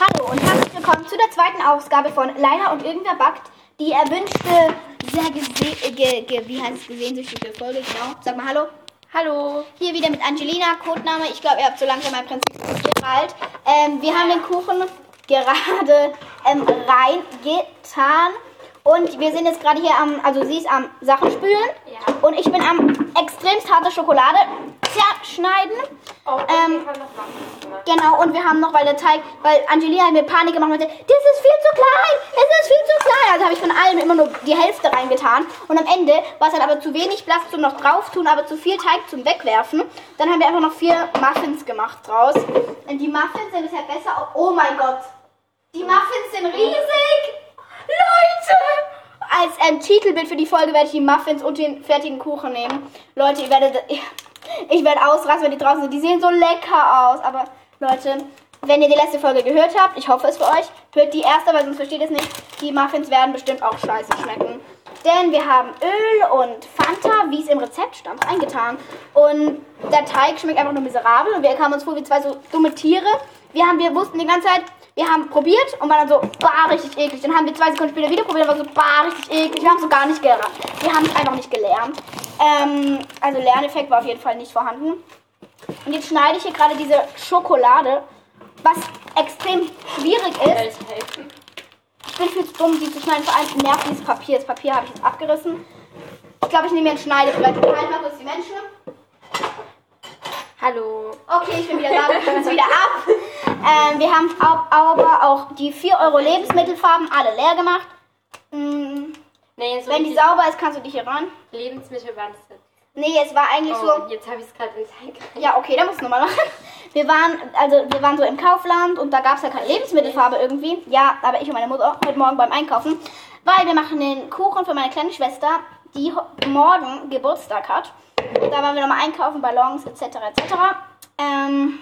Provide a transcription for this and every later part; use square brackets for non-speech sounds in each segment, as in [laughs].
Hallo und herzlich willkommen zu der zweiten Ausgabe von Leiner und irgendwer backt. Die erwünschte, sehr gese ge ge wie heißt es, gesehnsüchtige Folge, genau. Sag mal Hallo. Hallo. Hier wieder mit Angelina, Codename. Ich glaube, ihr habt so langsam mein Prinzip Gerald. Ähm, wir haben den Kuchen gerade ähm, reingetan. Und wir sind jetzt gerade hier am, also sie ist am Sachen spülen. Ja. Und ich bin am extremst harte Schokolade zerschneiden. Oh, Ähm. Genau, und wir haben noch, weil der Teig, weil Angelina hat mir Panik gemacht und meinte, das ist viel zu klein, es ist viel zu klein. Also habe ich von allem immer nur die Hälfte reingetan. Und am Ende war es dann aber zu wenig Platz zum noch drauf tun, aber zu viel Teig zum Wegwerfen. Dann haben wir einfach noch vier Muffins gemacht draus. Und die Muffins sind bisher besser. Oh mein Gott, die Muffins sind riesig. Leute! Als ähm, Titelbild für die Folge werde ich die Muffins und den fertigen Kuchen nehmen. Leute, ihr werdet. Ich werde ausrasten, wenn die draußen sind. Die sehen so lecker aus. Aber Leute, wenn ihr die letzte Folge gehört habt, ich hoffe es für euch, hört die erste, weil sonst versteht ihr es nicht. Die Muffins werden bestimmt auch scheiße schmecken. Denn wir haben Öl und Fanta, wie es im Rezept stand, eingetan. Und der Teig schmeckt einfach nur miserabel. Und wir kamen uns vor wie zwei so dumme Tiere. Wir, haben, wir wussten die ganze Zeit, wir haben probiert und waren dann so, bah, richtig eklig. Dann haben wir zwei Sekunden später wieder probiert und waren so, bah, richtig eklig. Wir haben so gar nicht gelernt. Wir haben es einfach nicht gelernt. Ähm, also Lerneffekt war auf jeden Fall nicht vorhanden. Und jetzt schneide ich hier gerade diese Schokolade, was extrem schwierig ist. Ich bin viel zu dumm, die zu schneiden. Vor allem nervt dieses Papier. Das Papier habe ich jetzt abgerissen. Ich glaube, ich nehme mir ein Schneidebrett. Ich halte mal kurz die Menschen. Hallo. Okay, ich bin wieder da. Wir können es wieder ab. Ähm, wir haben aber auch die 4 Euro Lebensmittelfarben alle leer gemacht. Mm, Nee, so Wenn die sauber ist, kannst du dich hier ran. Lebensmittel waren es jetzt. Nee, es war eigentlich so. Oh, jetzt habe ich es gerade in. Ja, okay, da musst du nochmal machen. Wir waren, also wir waren so im Kaufland und da gab es ja keine Lebensmittelfarbe irgendwie. Ja, aber ich und meine Mutter heute Morgen beim Einkaufen, weil wir machen den Kuchen für meine kleine Schwester, die morgen Geburtstag hat. Da waren wir nochmal einkaufen, Ballons etc. etc. Ähm,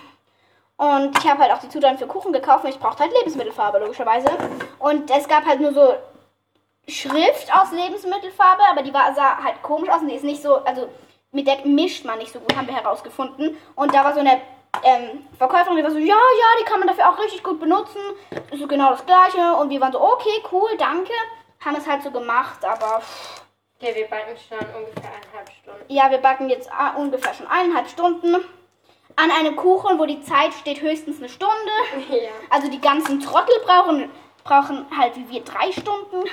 und ich habe halt auch die Zutaten für Kuchen gekauft und ich brauchte halt Lebensmittelfarbe, logischerweise. Und es gab halt nur so Schrift aus Lebensmittelfarbe, aber die war, sah halt komisch aus und die ist nicht so, also mit der mischt man nicht so gut, haben wir herausgefunden. Und da war so eine ähm, Verkäuferin, die war so, ja, ja, die kann man dafür auch richtig gut benutzen. Ist so genau das gleiche. Und wir waren so, okay, cool, danke. Haben es halt so gemacht, aber pff, Okay, wir backen schon ungefähr eineinhalb Stunden. ja, wir backen jetzt ah, ungefähr schon eineinhalb Stunden an einem Kuchen, wo die Zeit steht höchstens eine Stunde. [laughs] Ja. Also die ganzen Trottel brauchen, brauchen halt wie wir drei Stunden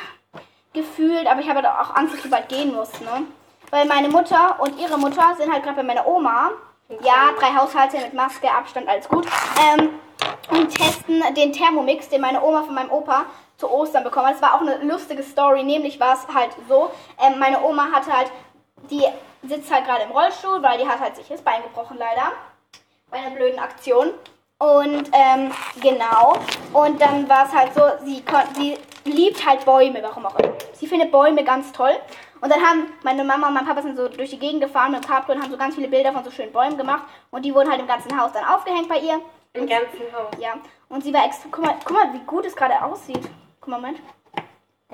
gefühlt, aber ich habe halt auch Angst, dass du bald gehen musst, ne? Weil meine Mutter und ihre Mutter sind halt gerade bei meiner Oma. Ja, drei Haushalte mit Maske, Abstand, alles gut. Ähm, und testen den Thermomix, den meine Oma von meinem Opa zu Ostern bekommen hat. Das war auch eine lustige Story, nämlich war es halt so, ähm, meine Oma hatte halt, die sitzt halt gerade im Rollstuhl, weil die hat halt sich das Bein gebrochen leider bei einer blöden Aktion. Und ähm, genau. Und dann war es halt so, sie, sie liebt halt Bäume, warum auch immer. Sie findet Bäume ganz toll. Und dann haben meine Mama und mein Papa sind so durch die Gegend gefahren mit dem Cabrio und haben so ganz viele Bilder von so schönen Bäumen gemacht. Und die wurden halt im ganzen Haus dann aufgehängt bei ihr. Im ganzen Haus. Ja. Und sie war extra. Guck mal, guck mal wie gut es gerade aussieht. Guck mal, Moment.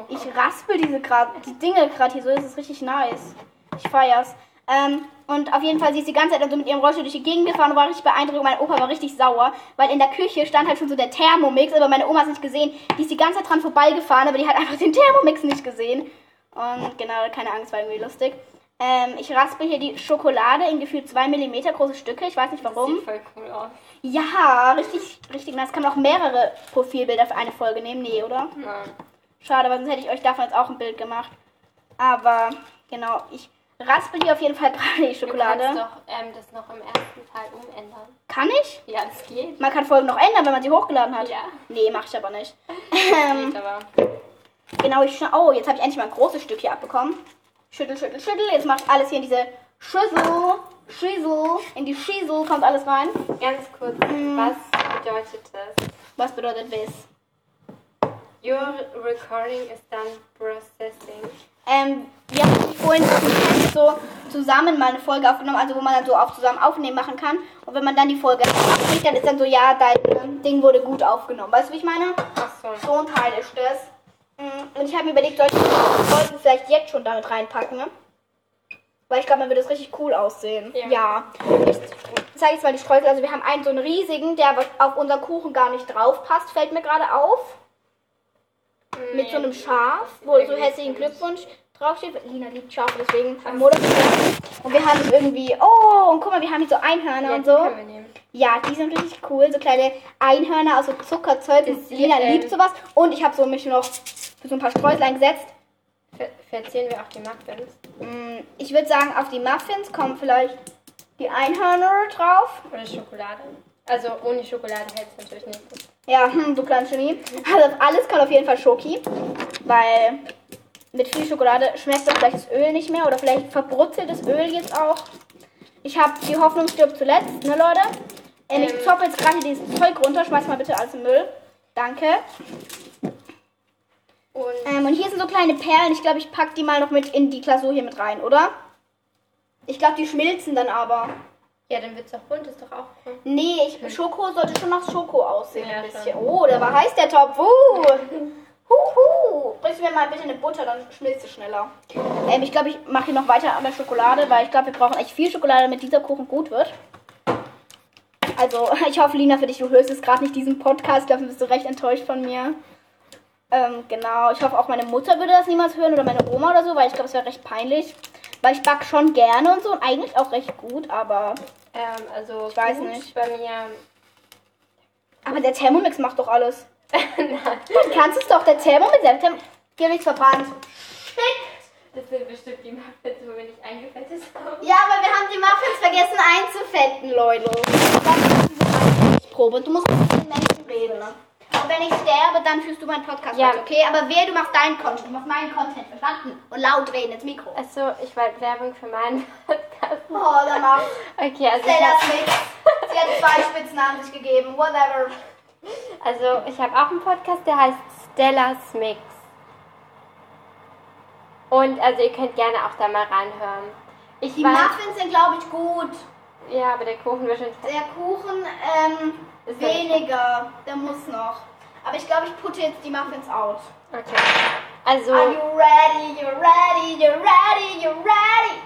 Ich raspel diese gerade, die Dinge gerade hier so, das ist richtig nice. Ich feier's. Ähm, und auf jeden Fall, sie ist die ganze Zeit dann so mit ihrem Rollstuhl durch die Gegend gefahren und war richtig beeindruckt. Mein Opa war richtig sauer, weil in der Küche stand halt schon so der Thermomix, aber meine Oma hat es nicht gesehen. Die ist die ganze Zeit dran vorbeigefahren, aber die hat einfach den Thermomix nicht gesehen. Und genau, keine Angst, war irgendwie lustig. Ähm, ich raspel hier die Schokolade in gefühlt 2 mm große Stücke. Ich weiß nicht warum. Sieht voll cool aus. Ja, richtig, richtig nice. Kann man auch mehrere Profilbilder für eine Folge nehmen? Nee, oder? Nein. Schade, weil sonst hätte ich euch davon jetzt auch ein Bild gemacht. Aber, genau, ich raspel hier auf jeden Fall gerade die Du Schokolade. kannst doch ähm, das noch im ersten Teil umändern. Kann ich? Ja, das geht. Man kann Folgen noch ändern, wenn man sie hochgeladen hat. Ja. Nee, mach ich aber nicht. [laughs] Ähm, aber. genau, ich Oh, jetzt habe ich endlich mal ein großes Stück hier abbekommen. Schüttel, schüttel, schüttel. Jetzt mache ich alles hier in diese Schüssel. Schüssel. In die Schüssel kommt alles rein. Ganz kurz, Mm. was bedeutet das? Was bedeutet das? Your recording is done processing. Ähm, wir haben vorhin so zusammen mal eine Folge aufgenommen, also wo man dann so auf zusammen aufnehmen machen kann. Und wenn man dann die Folge abkriegt, dann ist dann so, ja, dein ähm, Ding wurde gut aufgenommen. Weißt du, wie ich meine? Ach so. So ein Teil ist das. Mm, Und ich habe mir überlegt, solche Folgen vielleicht jetzt schon damit reinpacken. Ne? Weil ich glaube, dann wird es richtig cool aussehen. Ja. ja. Gut. zeige jetzt mal die Streusel. Also wir haben einen so einen riesigen, der aber auf unseren Kuchen gar nicht drauf passt, fällt mir gerade auf. Mit so einem Schaf, wo so herzlichen Glückwunsch draufsteht. Lina liebt Schafe, deswegen am Modus. Und wir haben irgendwie, oh, und guck mal, wir haben hier so Einhörner Ja, und die so. können wir nehmen. Ja, die sind richtig cool. So kleine Einhörner aus so Zuckerzeug. Und Lina ähm, liebt sowas. Und ich habe so mich noch für so ein paar Streusel eingesetzt. Ver verzieren wir auch die Muffins. Mm, Ich würde sagen, auf die Muffins kommen vielleicht die Einhörner drauf. Oder Schokolade. Also ohne Schokolade hält es natürlich nicht. Ja, hm, du kleines Genie. Also auf alles kommt auf jeden Fall Schoki. Weil mit viel Schokolade schmeckt doch vielleicht das Öl nicht mehr. Oder vielleicht verbrutzelt das Öl jetzt auch. Ich habe die Hoffnung stirbt zuletzt, ne Leute? Ähm, ich Ähm. zoppe jetzt gerade dieses Zeug runter. Schmeiß mal bitte alles im Müll. Danke. Und Ähm, und hier sind so kleine Perlen. Ich glaube, ich packe die mal noch mit in die Glasur hier mit rein, oder? Ich glaube, die schmilzen dann aber. ja, dann wird es doch bunt, ist doch auch cool. Nee, ich, Schoko sollte schon nach Schoko aussehen. Ja, ein bisschen. schon. Oh, da war heiß der Topf. Uh. [laughs] Huhu. Bringst du mir mal bitte eine Butter, dann schmilzt es schneller. Ähm, ich glaube, ich mache hier noch weiter an der Schokolade, weil ich glaube, wir brauchen echt viel Schokolade, damit dieser Kuchen gut wird. Also, [laughs] ich hoffe, Lina, für dich, du hörst es gerade nicht diesen Podcast, dafür bist du recht enttäuscht von mir. Ähm, genau, ich hoffe auch meine Mutter würde das niemals hören oder meine Oma oder so, weil ich glaube, es wäre recht peinlich. Weil ich back schon gerne und so und eigentlich auch recht gut, aber. Ähm, also Ich weiß nicht. bei mir. Aber der Thermomix macht doch alles. Dann kannst du es doch, der Hier habe ich verbrannt. Das sind bestimmt die Muffins, wo wir nicht eingefettet haben. Ja, aber wir haben die Muffins vergessen einzufetten, Leute. Das diese Probe. Du musst mit den Menschen reden. Ne? Und wenn ich sterbe, dann führst du meinen Podcast Ja. weiter, okay? Aber wer, du machst deinen Content, du machst meinen Content, verstanden? Und laut reden ins Mikro. Achso, ich wollte Werbung für meinen Podcast. Oh, dann mach. Okay, also ich hab, Smith. Sie hat zwei Spitznamen sich gegeben. Whatever. Also ich habe auch einen Podcast, der heißt Stella's Mix. Und also ihr könnt gerne auch da mal reinhören. Ich Die weiß, Muffins sind, glaube ich, gut. ja, aber der Kuchen wird schon Der Kuchen, ähm, Ist weniger. Der muss noch. Aber ich glaube, ich putte jetzt die Muffins out. Okay. Also, Are you ready? You're ready, you're ready, you're ready.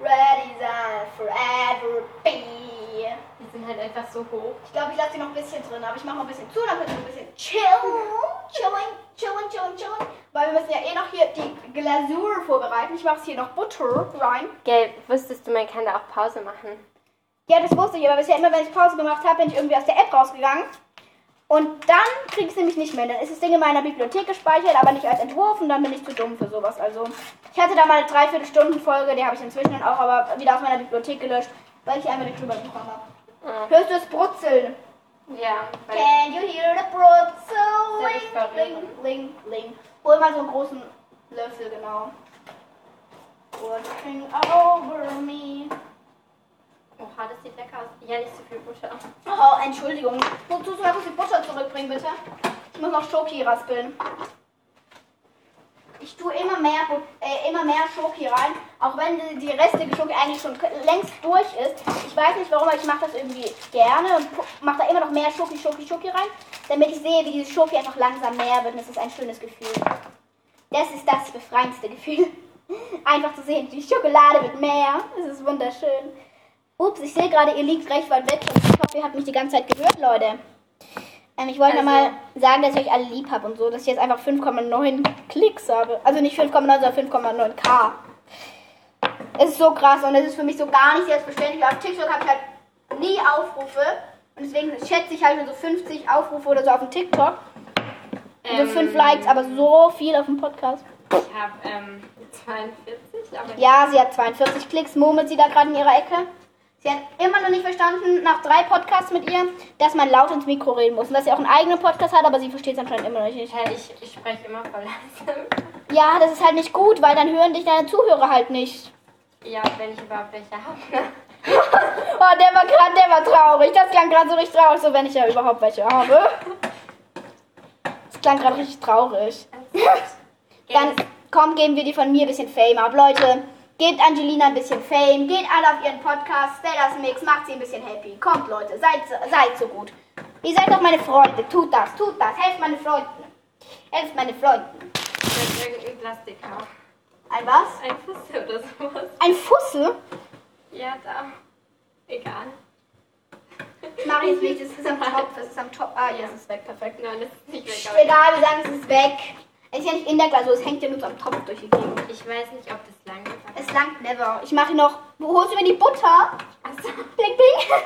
Ready as forever be. Die sind halt einfach so hoch. Ich glaube, ich lasse die noch ein bisschen drin, aber ich mache noch ein bisschen zu, dann können wir ein bisschen chillen. Chilling, chilling, chilling, chilling. Weil wir müssen ja eh noch hier die Glasur vorbereiten. Ich mache hier noch Butter rein. Gell, wusstest du, man kann da auch Pause machen? Ja, das wusste ich, aber bisher immer, wenn ich Pause gemacht habe, bin ich irgendwie aus der App rausgegangen. Und dann krieg ich es nämlich nicht mehr. Dann ist das Ding in meiner Bibliothek gespeichert, aber nicht als Entwurf und dann bin ich zu dumm für sowas. Also, ich hatte da mal eine Dreiviertelstunden-Folge, die habe ich inzwischen dann auch aber wieder aus meiner Bibliothek gelöscht, weil ich einmal nicht drüber gesprochen habe. Ah. Hörst du das Brutzeln? Ja, Can you hear the brutzel? Ling, ling, ling. Hol mal so einen großen Löffel, genau. Watching over me. Oha, das sieht lecker aus. Ja, nicht so viel Butter. Oh, Entschuldigung. Wozu soll ich die Butter zurückbringen, bitte? Ich muss noch Schoki raspeln. Ich tue immer mehr, äh, immer mehr Schoki rein, auch wenn die, restliche Schoki eigentlich schon längst durch ist. Ich weiß nicht warum, aber ich mache das irgendwie gerne und mache da immer noch mehr Schoki, Schoki, Schoki rein, damit ich sehe, wie diese Schoki einfach langsam mehr wird und es ist ein schönes Gefühl. Das ist das befreiendste Gefühl. [laughs] Einfach zu sehen, die Schokolade wird mehr. Es ist wunderschön. Ups, ich sehe gerade, ihr liegt recht weit weg. Ich hoffe, ihr habt mich die ganze Zeit gehört, Leute. Ähm, ich wollte Also- nochmal sagen, dass ich euch alle lieb habe und so, dass ich jetzt einfach 5,9 Klicks habe. Also nicht 5,9, sondern 5,9k. Es ist so krass und es ist für mich so gar nicht selbstverständlich. Auf TikTok habe ich halt nie Aufrufe. Und deswegen schätze ich halt nur so 50 Aufrufe oder so auf dem TikTok. Und so 5 Likes, aber so viel auf dem Podcast. Ich habe ähm, 42, aber Ja, sie hat 42 Klicks, murmelt sie da gerade in ihrer Ecke. Sie hat immer noch nicht verstanden, nach drei Podcasts mit ihr, dass man laut ins Mikro reden muss. Und dass sie auch einen eigenen Podcast hat, aber sie versteht es anscheinend immer noch nicht. Ja, ich, ich spreche immer voll langsam. Ja, das ist halt nicht gut, weil dann hören dich deine Zuhörer halt nicht. Ja, wenn ich überhaupt welche habe. [laughs] Oh, der war gerade, der war traurig. Das klang gerade so richtig traurig, so wenn ich ja überhaupt welche habe. Das klang gerade richtig traurig. [laughs] Dann komm, geben wir die von mir ein bisschen Fame ab. Leute, gebt Angelina ein bisschen Fame. Geht alle auf ihren Podcast. Stellas Mix. Macht sie ein bisschen happy. Kommt, Leute. Seid, seid so gut. Ihr seid doch meine Freunde. Tut das, tut das. Helft meine Freunden. Helft meine Freunden. Ich irgendein Plastik haben. Ein was? Ein Fuß oder sowas. Ein Fussel? Ja, da. Egal. Ich mache jetzt nicht, es ist am [laughs] Top, es ist am Top. Ah, ja, es ist weg, perfekt. Nein, das ist nicht weg. Egal, wir sagen, es ist weg. Es ist ja nicht in der Glasur, es hängt ja nur so am Topf durch die Gegend. Ich weiß nicht, ob das lang ist. aber- Es langt never. Ich mache noch. Wo holst du mir die Butter? Achso. Bling, bling.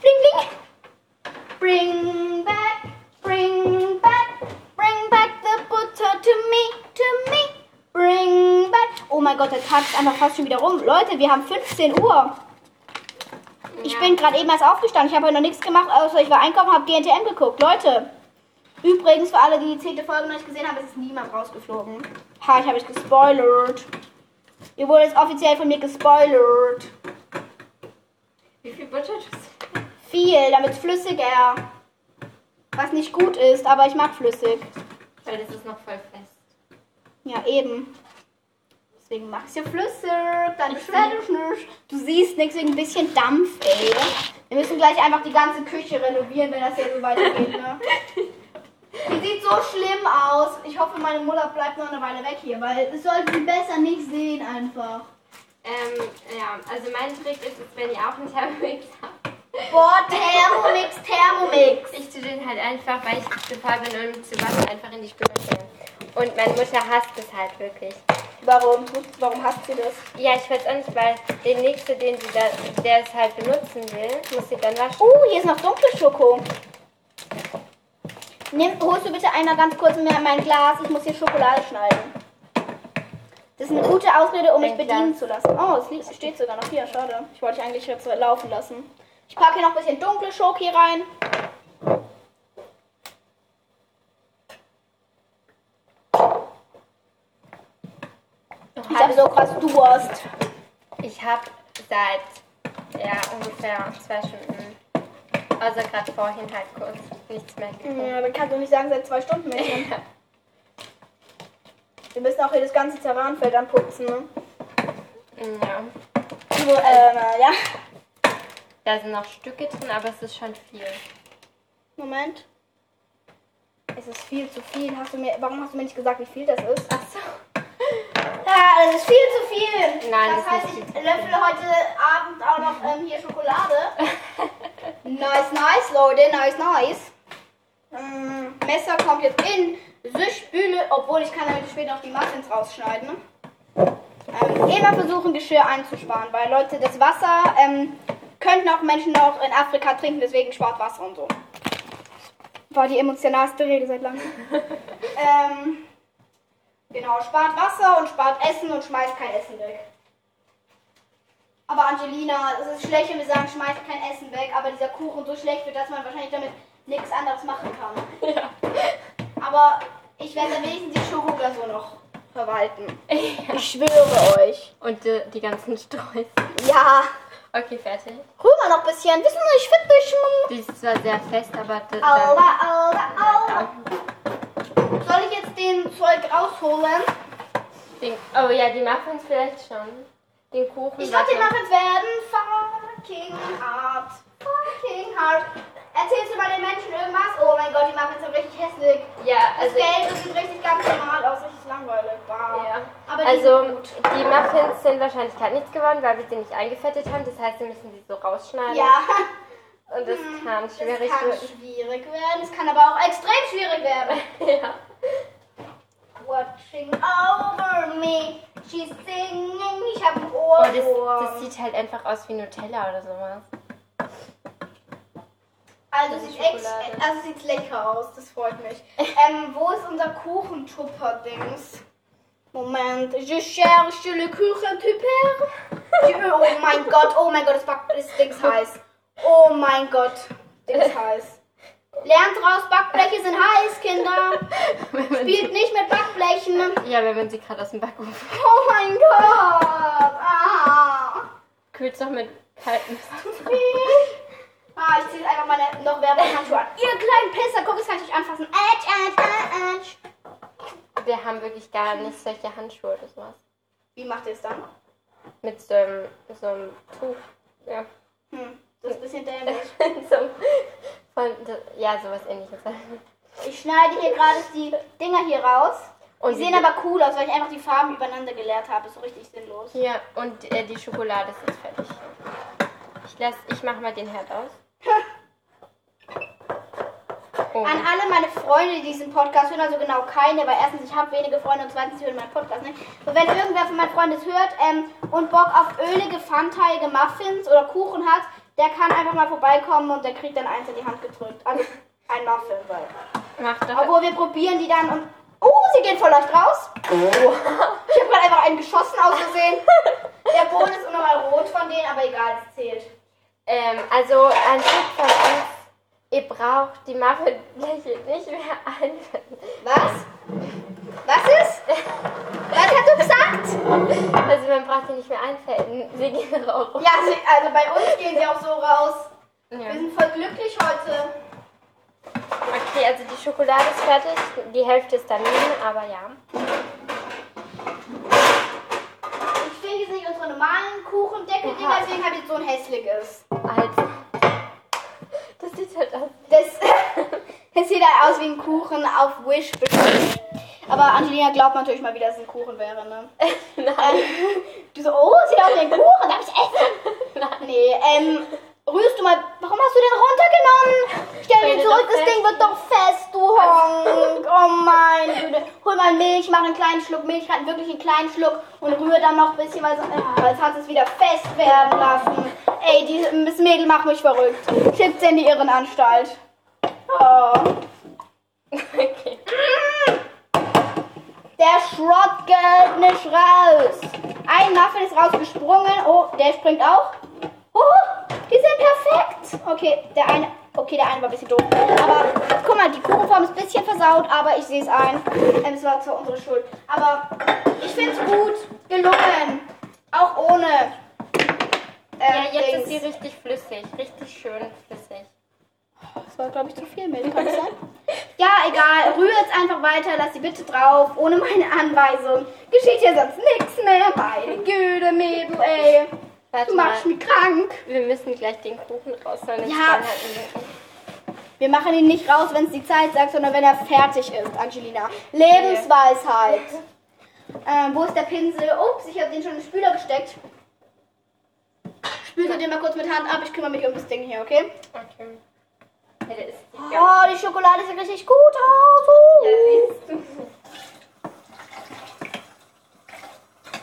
[laughs] Bling, bling. Bring back, bring back, bring back the butter to me, to me. Bring back. Oh mein Gott, der Tag ist einfach fast schon wieder rum. Leute, wir haben 15 Uhr. Ich Ja. bin gerade eben erst aufgestanden. Ich habe heute noch nichts gemacht, außer ich war einkaufen und habe GNTM geguckt. Leute. Übrigens, für alle, die die zehnte Folge noch nicht gesehen haben, es ist niemand rausgeflogen. Ha, ich habe es gespoilert. Ihr wurde jetzt offiziell von mir gespoilert. Wie viel Butter tust? Viel, damit es flüssiger. Was nicht gut ist, aber ich mag flüssig. Weil das ist noch voll fest. Ja, eben. Deswegen mag ich ja flüssig. Dann ist fertig nicht. Du siehst nichts wegen ein bisschen Dampf, ey. Wir müssen gleich einfach die ganze Küche renovieren, wenn das jetzt so weitergeht, ne? [laughs] Sieht so schlimm aus. Ich hoffe, meine Mutter bleibt noch eine Weile weg hier, weil das sollte sie besser nicht sehen einfach. Ähm, ja, also mein Trick ist es, wenn ihr auch einen Thermomix habt. Boah, Thermomix, Thermomix. Ich tue den halt einfach, weil ich zu faul bin, um zu waschen, einfach in die Spüle stellen. Und meine Mutter hasst es halt wirklich. Warum? Warum hasst sie das? Ja, ich weiß auch nicht, weil der nächste, den sie da, der es halt benutzen will, muss sie dann waschen. Uh, hier ist noch dunkle Schoko. Nimm, holst du bitte einmal ganz kurz mir mein Glas? Ich muss hier Schokolade schneiden. Das ist eine gute Ausrede, um mich bedienen zu lassen. Oh, es liegt, steht sogar noch hier. Schade. Ich wollte eigentlich jetzt laufen lassen. Ich packe hier noch ein bisschen dunkle Schoki rein. Ich habe so krass Durst. Ich habe seit ja, ungefähr zwei Stunden, also gerade vorhin halt kurz, nichts mehr getrunken. Ja, dann kannst du nicht sagen, seit zwei Stunden Mädchen. [laughs] Wir müssen auch hier das ganze Terranfeld anputzen. Ne? Ja, So, äh, ja. da sind noch Stücke drin, aber es ist schon viel. Moment. Es ist viel zu viel. Hast du mir, warum hast du mir nicht gesagt, wie viel das ist? Ach so. [laughs] Ja, das ist viel zu viel. Nein, das das heißt, ich löffle heute Abend auch noch ähm, hier Schokolade. [laughs] nice, nice, Leute. Nice, nice. Ähm, Messer kommt jetzt in die Spüle, obwohl ich kann damit später auch die Muffins rausschneiden. Ähm, immer versuchen, Geschirr einzusparen, weil Leute, das Wasser ähm, könnten auch Menschen noch in Afrika trinken, deswegen spart Wasser und so. War die emotionalste Rede seit langem. [laughs] ähm, genau, spart Wasser und spart Essen und schmeißt kein Essen weg. Aber Angelina, es ist schlecht, wenn wir sagen, schmeißt kein Essen weg, aber dieser Kuchen so schlecht wird, dass man wahrscheinlich damit nichts anderes machen kann. [laughs] Ja. Aber ich werde am wenigstens die Schokoglasur noch verwalten. Ich schwöre euch. Und die, die ganzen Streus. Ja. Okay, fertig. Rühr mal noch ein bisschen. Wissen Sie, ich finde dich Die ist zwar sehr fest, aber das, Aua, aua, aua. Soll ich jetzt den Zeug rausholen? den, Oh ja, die Muffins vielleicht schon. Den Kuchen. Ich glaube, die warte. Muffins werden fucking hart. Fucking hart. Erzählst du mal den Menschen irgendwas? Oh mein Gott, die Muffins sind richtig hässlich. Ja, Das also. Geld das sieht richtig ganz normal aus, richtig langweilig. Wow. Ja. Aber die Also, die Muffins sind wahrscheinlich halt nichts geworden, weil wir sie nicht eingefettet haben. Das heißt, wir müssen sie so rausschneiden. Ja, Und das kann es schwierig kann werden. schwierig werden. Es kann aber auch extrem schwierig werden. [laughs] ja. Watching over me, she's singing. Ich habe ein Oh, das, das sieht halt einfach aus wie Nutella oder sowas. Also sieht, ex also sieht lecker aus, das freut mich. [laughs] ähm, wo ist unser Kuchentupper-Dings? Moment, je cherche le Kuchentupper. Oh mein Gott, oh mein Gott, das, das Dings heiß. Oh mein Gott, Dings [laughs] heiß. Lernt raus, Backbleche sind heiß, Kinder. [laughs] Spielt nicht mit Backblechen. ja, wenn man sie gerade aus dem Backofen Oh mein Gott. Ah. kühlt doch mit kaltem Ah, ich ziehe einfach meine noch Werbehandschuhe an. Ihr kleinen Pisser, guck, das kann ich nicht anfassen. Edge, edge, edge. Wir haben wirklich gar nicht solche Handschuhe oder sowas. Wie macht ihr es dann? Mit so einem, so einem Tuch. Ja. Hm, das ist ein bisschen dämlich. [laughs] so, von, ja, sowas ähnliches. [laughs] Ich schneide hier gerade die Dinger hier raus. Und Die sehen aber cool aus, weil ich einfach die Farben übereinander geleert habe. Ist so richtig sinnlos. Ja, und äh, die Schokolade ist jetzt fertig. Ich, lass, ich mach mal den Herd aus. [laughs] Oh. An alle meine Freunde, die diesen Podcast hören, also genau keine, weil erstens, ich habe wenige Freunde und zweitens, sie hören meinen Podcast nicht. Und wenn irgendwer von meinen Freunden es hört ähm, und Bock auf ölige, pfannteige Muffins oder Kuchen hat, der kann einfach mal vorbeikommen und der kriegt dann eins in die Hand gedrückt. Also [laughs] ein Muffin, weil. Mach doch. Obwohl wir probieren die dann und. Oh, sie gehen voll leicht raus. Ich habe gerade einfach einen geschossen aus Versehen. [laughs] Der Boden ist unnormal rot von denen, aber egal, das zählt. Ähm, also ein Tipp von uns, ihr braucht die Muffinbleche nicht mehr anwenden. Was? Was ist? [laughs] Was hast du gesagt? Also man braucht die nicht mehr einfällen. Sie gehen raus. Ja, sie, also bei uns gehen sie auch so raus. Wir Ja. sind voll glücklich heute. Okay, also die Schokolade ist fertig. Die Hälfte ist daneben, aber ja. Ich finde jetzt nicht unsere normalen Kuchendeckel-Dinger, Oha. deswegen habe ich jetzt so ein hässliches. Also. Das sieht halt aus. Das, [laughs] das sieht halt aus wie ein Kuchen auf Wish bestellt. Aber Angelina glaubt natürlich mal wieder, dass es ein Kuchen wäre, ne? [laughs] Nein. Du so, oh, sieht aus wie ein Kuchen, darf ich essen? [laughs] Nee, ähm, rührst du mal, warum hast du den runtergenommen? Stell den der zurück, doch das Ding wird doch fest, du Honk. Oh meine Güte. Hol mal Milch, mach einen kleinen Schluck Milch rein, wirklich einen kleinen Schluck und rühr dann noch ein bisschen, weil ja, jetzt hat es wieder fest werden lassen. Ey, die, das Mädel macht mich verrückt. Schickt sie in die Irrenanstalt. Oh. [laughs] Okay. Der Schrott geht nicht raus. Ein Muffin ist rausgesprungen. Oh, der springt auch. Oh, die sind perfekt. Okay, der eine. Okay, der eine war ein bisschen doof. Aber guck mal, die Kuchenform ist ein bisschen versaut, aber ich sehe es ein. Ähm, Es war zwar unsere Schuld. Aber ich finde es gut. Gelungen. Auch ohne. Ja, ähm, jetzt Dings. ist sie richtig flüssig. Richtig schön flüssig. Das war, glaube ich, zu viel Milch, kann das sein? [laughs] Ja, egal. Rühr jetzt einfach weiter. Lass sie bitte drauf. Ohne meine Anweisung. Geschieht hier sonst nichts mehr. Meine Güte, Mädel, ey. Warte Du mal. machst mich krank. Wir müssen gleich den Kuchen rausholen. Ja. Wir machen ihn nicht raus, wenn es die Zeit sagt, sondern wenn er fertig ist, Angelina. Lebensweisheit. Ähm, wo ist der Pinsel? Ups, ich habe den schon in den Spüler gesteckt. Spülst du den mal kurz mit Hand ab. Ich kümmere mich um das Ding hier, okay? okay. Der ist Oh, die Schokolade sieht richtig gut aus.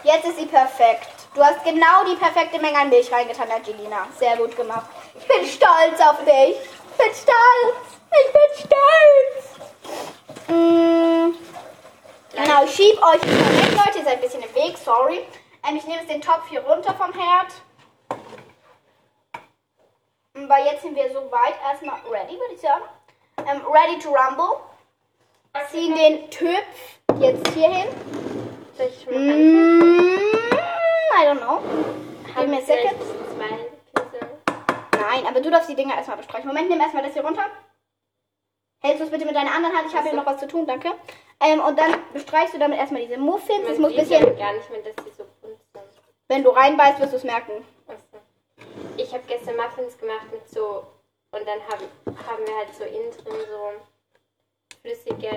Ja. Jetzt ist sie perfekt. Du hast genau die perfekte Menge an Milch reingetan, Angelina. Sehr gut gemacht. Ich bin stolz auf dich. Ich bin stolz. Ich bin stolz. Mm. Genau, ich schieb euch weg, Leute. Ihr seid ein bisschen im Weg, sorry. Ähm, ich nehme jetzt den Topf hier runter vom Herd. Weil jetzt sind wir so weit erstmal ready, würde ich sagen. Ähm, ready to rumble. Ziehen den Töpf jetzt hier hin. Soll ich schon mal? Mm, I don't know. Give me a second. Nein, aber du darfst die Dinger erstmal bestreichen. Moment, nimm erstmal das hier runter. Hältst du es bitte mit deiner anderen Hand? Ich habe hier noch was zu tun, danke. Ähm, und dann bestreichst du damit erstmal diese Muffins. Es muss bisschen, gar nicht mehr, dass die so bunt sind. wenn du reinbeißt, wirst du es merken. Ich habe gestern Muffins gemacht mit so und dann haben, haben wir halt so innen drin so flüssige,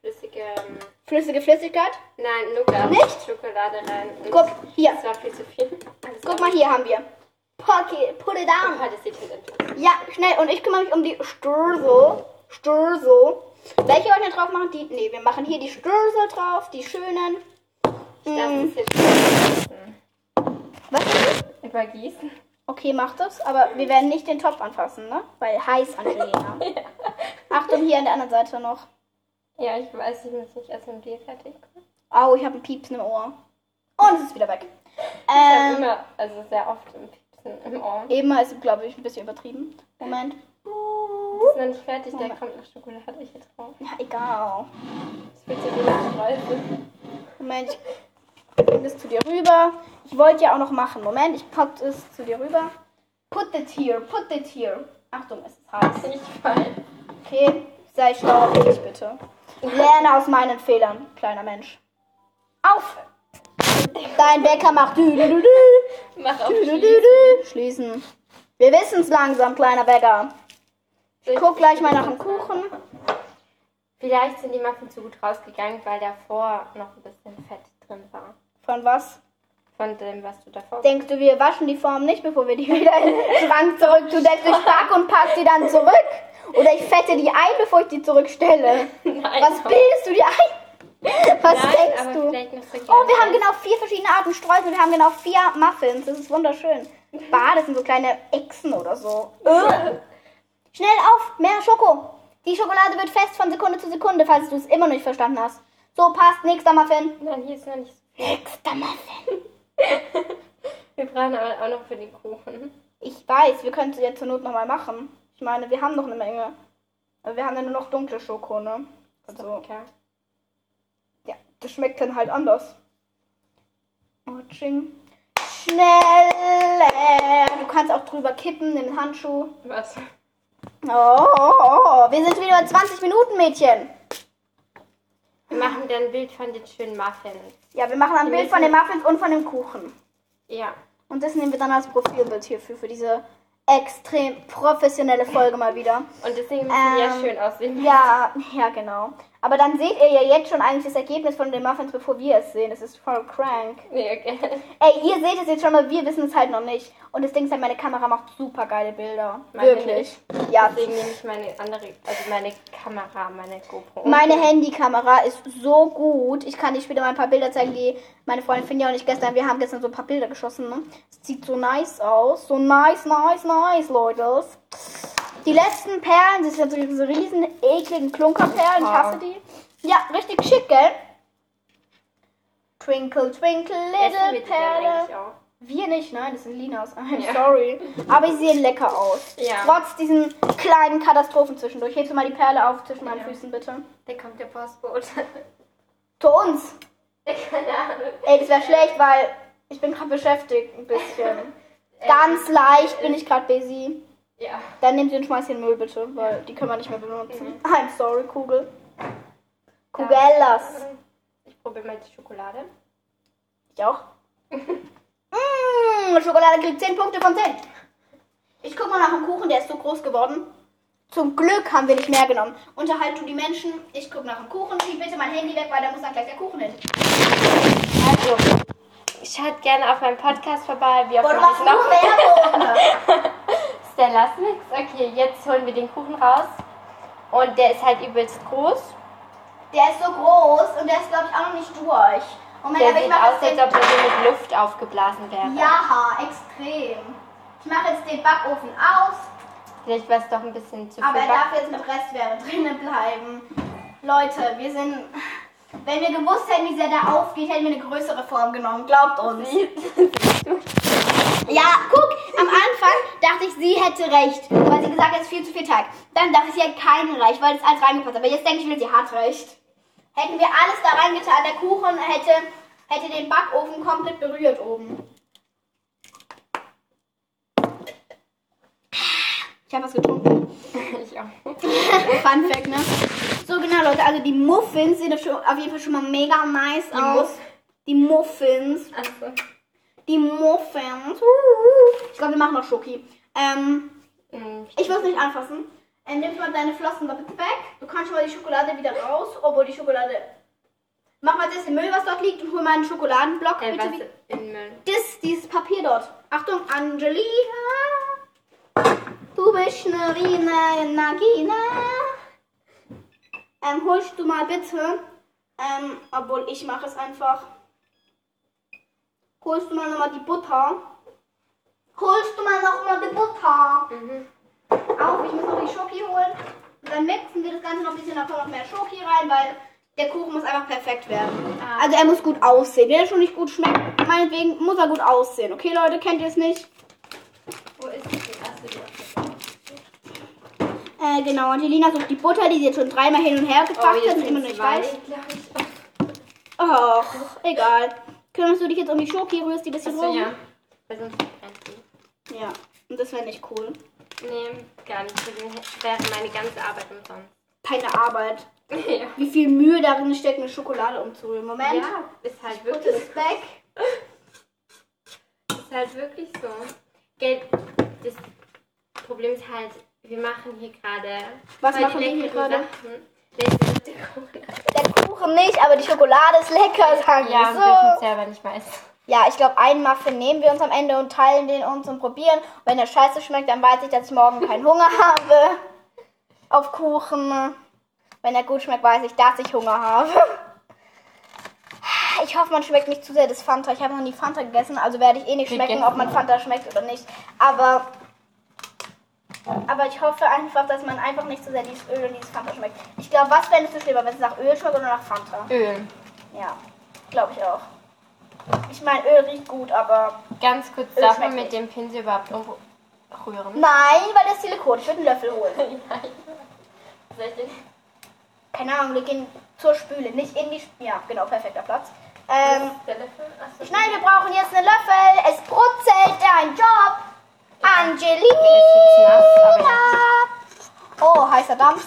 flüssige, ähm, Flüssige Flüssigkeit. nein, Nougat, Nicht? Schokolade rein. Und Guck, hier. Das war viel zu viel. Alles Guck mal, hier haben wir. Pocky, put it down. Oh, das sieht halt endlich. Ja, schnell. Und ich kümmere mich um die Stürsel. Stürsel. Welche wollen wir drauf machen? Die, nee, wir machen hier die Stürsel drauf, die schönen. Ich darf Mm, das jetzt übergießen. was? Übergießen. Okay, mach das. Aber wir werden nicht den Topf anfassen, ne? Weil heiß, Angelina. [laughs] Achtung, hier an der anderen Seite noch. Ja, ich weiß, ich muss nicht erst mit dir fertig kommen. Au, ich habe ein Piepsen im Ohr. Und es ist wieder weg. Ich habe Ähm, immer, also sehr oft im Piepsen im Ohr. eben ist, glaube ich, ein bisschen übertrieben. Moment. Das ist noch nicht fertig, der kommt noch Schokolade hier drauf. Ja, egal. Das wie eine Streusel. Moment, bring das zu dir rüber. Ich wollte ja auch noch machen. Moment, ich pack es zu dir rüber. Put it here, put it here. Achtung, es ist heiß. Nicht fallen. Okay, sei schlau auf dich bitte. Lerne aus meinen Fehlern, kleiner Mensch. Auf! Dein Bäcker macht dü dü dü. Mach auf Dü, dü, dü, Schließen. Wir wissen es langsam, kleiner Bäcker. Ich guck gleich mal nach dem Kuchen. Vielleicht sind die Muffins so gut rausgegangen, weil davor noch ein bisschen Fett drin war. Von was? Von dem, was du davor Denkst du, wir waschen die Form nicht, bevor wir die [laughs] wieder in den Schrank zurück tun? Denkst du, ich pack und pack sie dann zurück? Oder ich fette die ein, bevor ich die zurückstelle? [laughs] Nein, Was bildest du dir ein? Was Nein, denkst du? Oh, wir haben genau vier verschiedene Arten Streusel. Wir haben genau vier Muffins. Das ist wunderschön. Bah, das sind so kleine Echsen oder so. Ugh. Schnell auf, mehr Schoko. Die Schokolade wird fest von Sekunde zu Sekunde, falls du es immer noch nicht verstanden hast. So, passt. Nächster Muffin. Nein, hier ist noch nicht so Nächster [laughs] Muffin. Wir brauchen aber auch noch für den Kuchen. Ich weiß, wir können es jetzt zur Not nochmal machen. Ich meine, wir haben noch eine Menge. Aber wir haben ja nur noch dunkle Schoko, ne? Also, Okay. ja, das schmeckt dann halt anders. Oh, Ching. Schnell! Du kannst auch drüber kippen, den Handschuh. Was? Oh, oh, oh, wir sind wieder bei 20 Minuten, Mädchen. Wir machen dann ein Bild von den schönen Muffins. Ja, wir machen ein Wir Bild von den Muffins und von dem Kuchen. Ja. Und das nehmen wir dann als Profilbild hierfür, für diese extrem professionelle Folge mal wieder. Und deswegen müssen die ja Ähm, schön aussehen. Ja, [laughs] ja, genau. Aber dann seht ihr ja jetzt schon eigentlich das Ergebnis von den Muffins, bevor wir es sehen. Das ist voll crank. Nee, okay. Ey, ihr seht es jetzt schon mal, wir wissen es halt noch nicht. Und das Ding ist halt, meine Kamera macht super geile Bilder. Meine Wirklich. Ja, Deswegen nehme ich meine andere, also meine Kamera, meine GoPro. meine Handykamera ist so gut. Ich kann dir später mal ein paar Bilder zeigen, die meine Freundin Finja und ich gestern, wir haben gestern so ein paar Bilder geschossen, ne? Es sieht so nice aus. So nice, nice, nice, Leute. Die letzten Perlen, das sind so diese riesen, ekligen Klunkerperlen. Ich hasse die. Ja, richtig schick, gell? Twinkle, twinkle, little Perle. Wir nicht, nein, das sind Linas. I'm Ja. sorry. Aber sie sehen lecker aus. Ja. Trotz diesen kleinen Katastrophen zwischendurch. Hebst du mal die Perle auf zwischen meinen Ja. Füßen, bitte. Da kommt der Postbote. [laughs] Zu uns. [laughs] Keine Ahnung. Ey, das wäre schlecht, weil ich bin gerade beschäftigt ein bisschen. Äh, [laughs] Ganz leicht bin ich gerade busy. Ja. Dann nimm sie und schmeiß sie in den Müll, bitte, weil die können wir nicht mehr benutzen. [laughs] I'm sorry, Kugel. Kugellas. Ich probiere mal die Schokolade. Ich auch. [laughs] Mmh, Schokolade kriegt 10 Punkte von 10. Ich guck mal nach dem Kuchen, der ist so groß geworden. Zum Glück haben wir nicht mehr genommen. Unterhalt du die Menschen. Ich guck nach dem Kuchen. Schieb bitte mein Handy weg, weil da muss dann gleich der Kuchen hin. Also, schaut gerne auf meinem Podcast vorbei. Wie auf Boah, du machst meinem nur Werbung. Stella Smith. Okay, jetzt holen wir den Kuchen raus. Und der ist halt übelst groß. Der ist so groß und der ist, glaube ich, auch noch nicht durch. Moment, Der aber ich sieht mache aus, als ob er so mit Luft aufgeblasen wäre. Ja, extrem. Ich mache jetzt den Backofen aus, Vielleicht war es doch ein bisschen zu aber viel er Back darf jetzt mit Restwärme drinnen bleiben. Leute, wir sind... Wenn wir gewusst hätten, wie sehr der aufgeht, hätten wir eine größere Form genommen. Glaubt uns. Ja, guck, am Anfang dachte ich, sie hätte recht, weil sie gesagt hat, es ist viel zu viel Teig. Dann dachte ich, sie hat keinen recht, weil es alles reingepasst hat. Aber jetzt denke ich wieder, sie hat recht. Hätten wir alles da reingetan, der Kuchen hätte, hätte den Backofen komplett berührt oben. Ich habe was getrunken. ich auch. [laughs] Fun Fact, ne? So genau, Leute, also die Muffins sehen auf jeden Fall schon mal mega nice Die aus. Muff- Die Muffins. Achso. Die Muffins. Ich glaube, wir machen noch Schoki. Ähm, Hm, ich will es nicht anfassen. Ähm, nimm mal deine Flossen da bitte weg. Du kannst schon mal die Schokolade wieder raus, obwohl die Schokolade. Mach mal das im Müll, was dort liegt, und hol mal einen Schokoladenblock. Äh, bitte. was in Müll. Das, dieses Papier dort. Achtung, Angelina. Du bist eine Rina Nagina. Ähm, holst du mal bitte. Ähm, obwohl ich mache es einfach. Holst du mal nochmal die Butter. Holst du mal nochmal die Butter. Mhm. Auf, ich muss noch die Schoki holen. Und dann mixen wir das Ganze noch ein bisschen, da kommt noch mehr Schoki rein, weil der Kuchen muss einfach perfekt werden. Ah. Also er muss gut aussehen. Wenn er schon nicht gut schmeckt, meinetwegen muss er gut aussehen. Okay, Leute, kennt ihr es nicht? Wo ist die erste Äh, genau, Angelina sucht die Butter, die sie jetzt schon dreimal hin und her gebracht Oh, hat und immer noch nicht weiß. Ach, egal. Kümmerst du dich jetzt um die Schoki, rührst die ein bisschen Achso, rum? ja. Weil sonst brennt die. Ja, und das wäre nicht cool. Nee, gar nicht. Das wäre meine ganze Arbeit umsonst. Keine Arbeit. [laughs] ja. Wie viel Mühe darin steckt, eine Schokolade umzurühren. Moment. ja, ist halt Put wirklich, this back. [laughs] ist halt wirklich so. Geld, das Problem ist halt, wir machen hier gerade. Was machen wir hier gerade? Sachen. Der Kuchen? Nicht, aber die Schokolade ist lecker, sagen Ja, wir wir dürfen es so. selber nicht mal essen. Ja, ich glaube, einen Muffin nehmen wir uns am Ende und teilen den uns und probieren. Und wenn der scheiße schmeckt, dann weiß ich, dass ich morgen keinen [laughs] Hunger habe auf Kuchen. Wenn er gut schmeckt, weiß ich, dass ich Hunger habe. Ich hoffe, man schmeckt nicht zu sehr das Fanta. Ich habe noch nie Fanta gegessen, also werde ich eh nicht schmecken, ob man Fanta schmeckt oder nicht. Aber, aber ich hoffe einfach, dass man einfach nicht zu sehr dieses Öl und dieses Fanta schmeckt. Ich glaube, was fändest du schlimmer, wenn es nach Öl schmeckt oder nach Fanta? Öl. Ja, glaube ich auch. Ich meine, Öl riecht gut, aber Ganz kurz, Öl darf man mit nicht. dem Pinsel überhaupt umrühren? nein, weil das Silikon. Ich würde einen Löffel holen. [laughs] Nein. Soll ich den? Keine Ahnung, wir gehen zur Spüle, nicht in die Spüle. Ja, genau, perfekter Platz. Ähm, Der Löffel? Achso. Nein, wir brauchen jetzt einen Löffel. Es brutzelt dein Job. Angelina. Oh, heißer Dampf.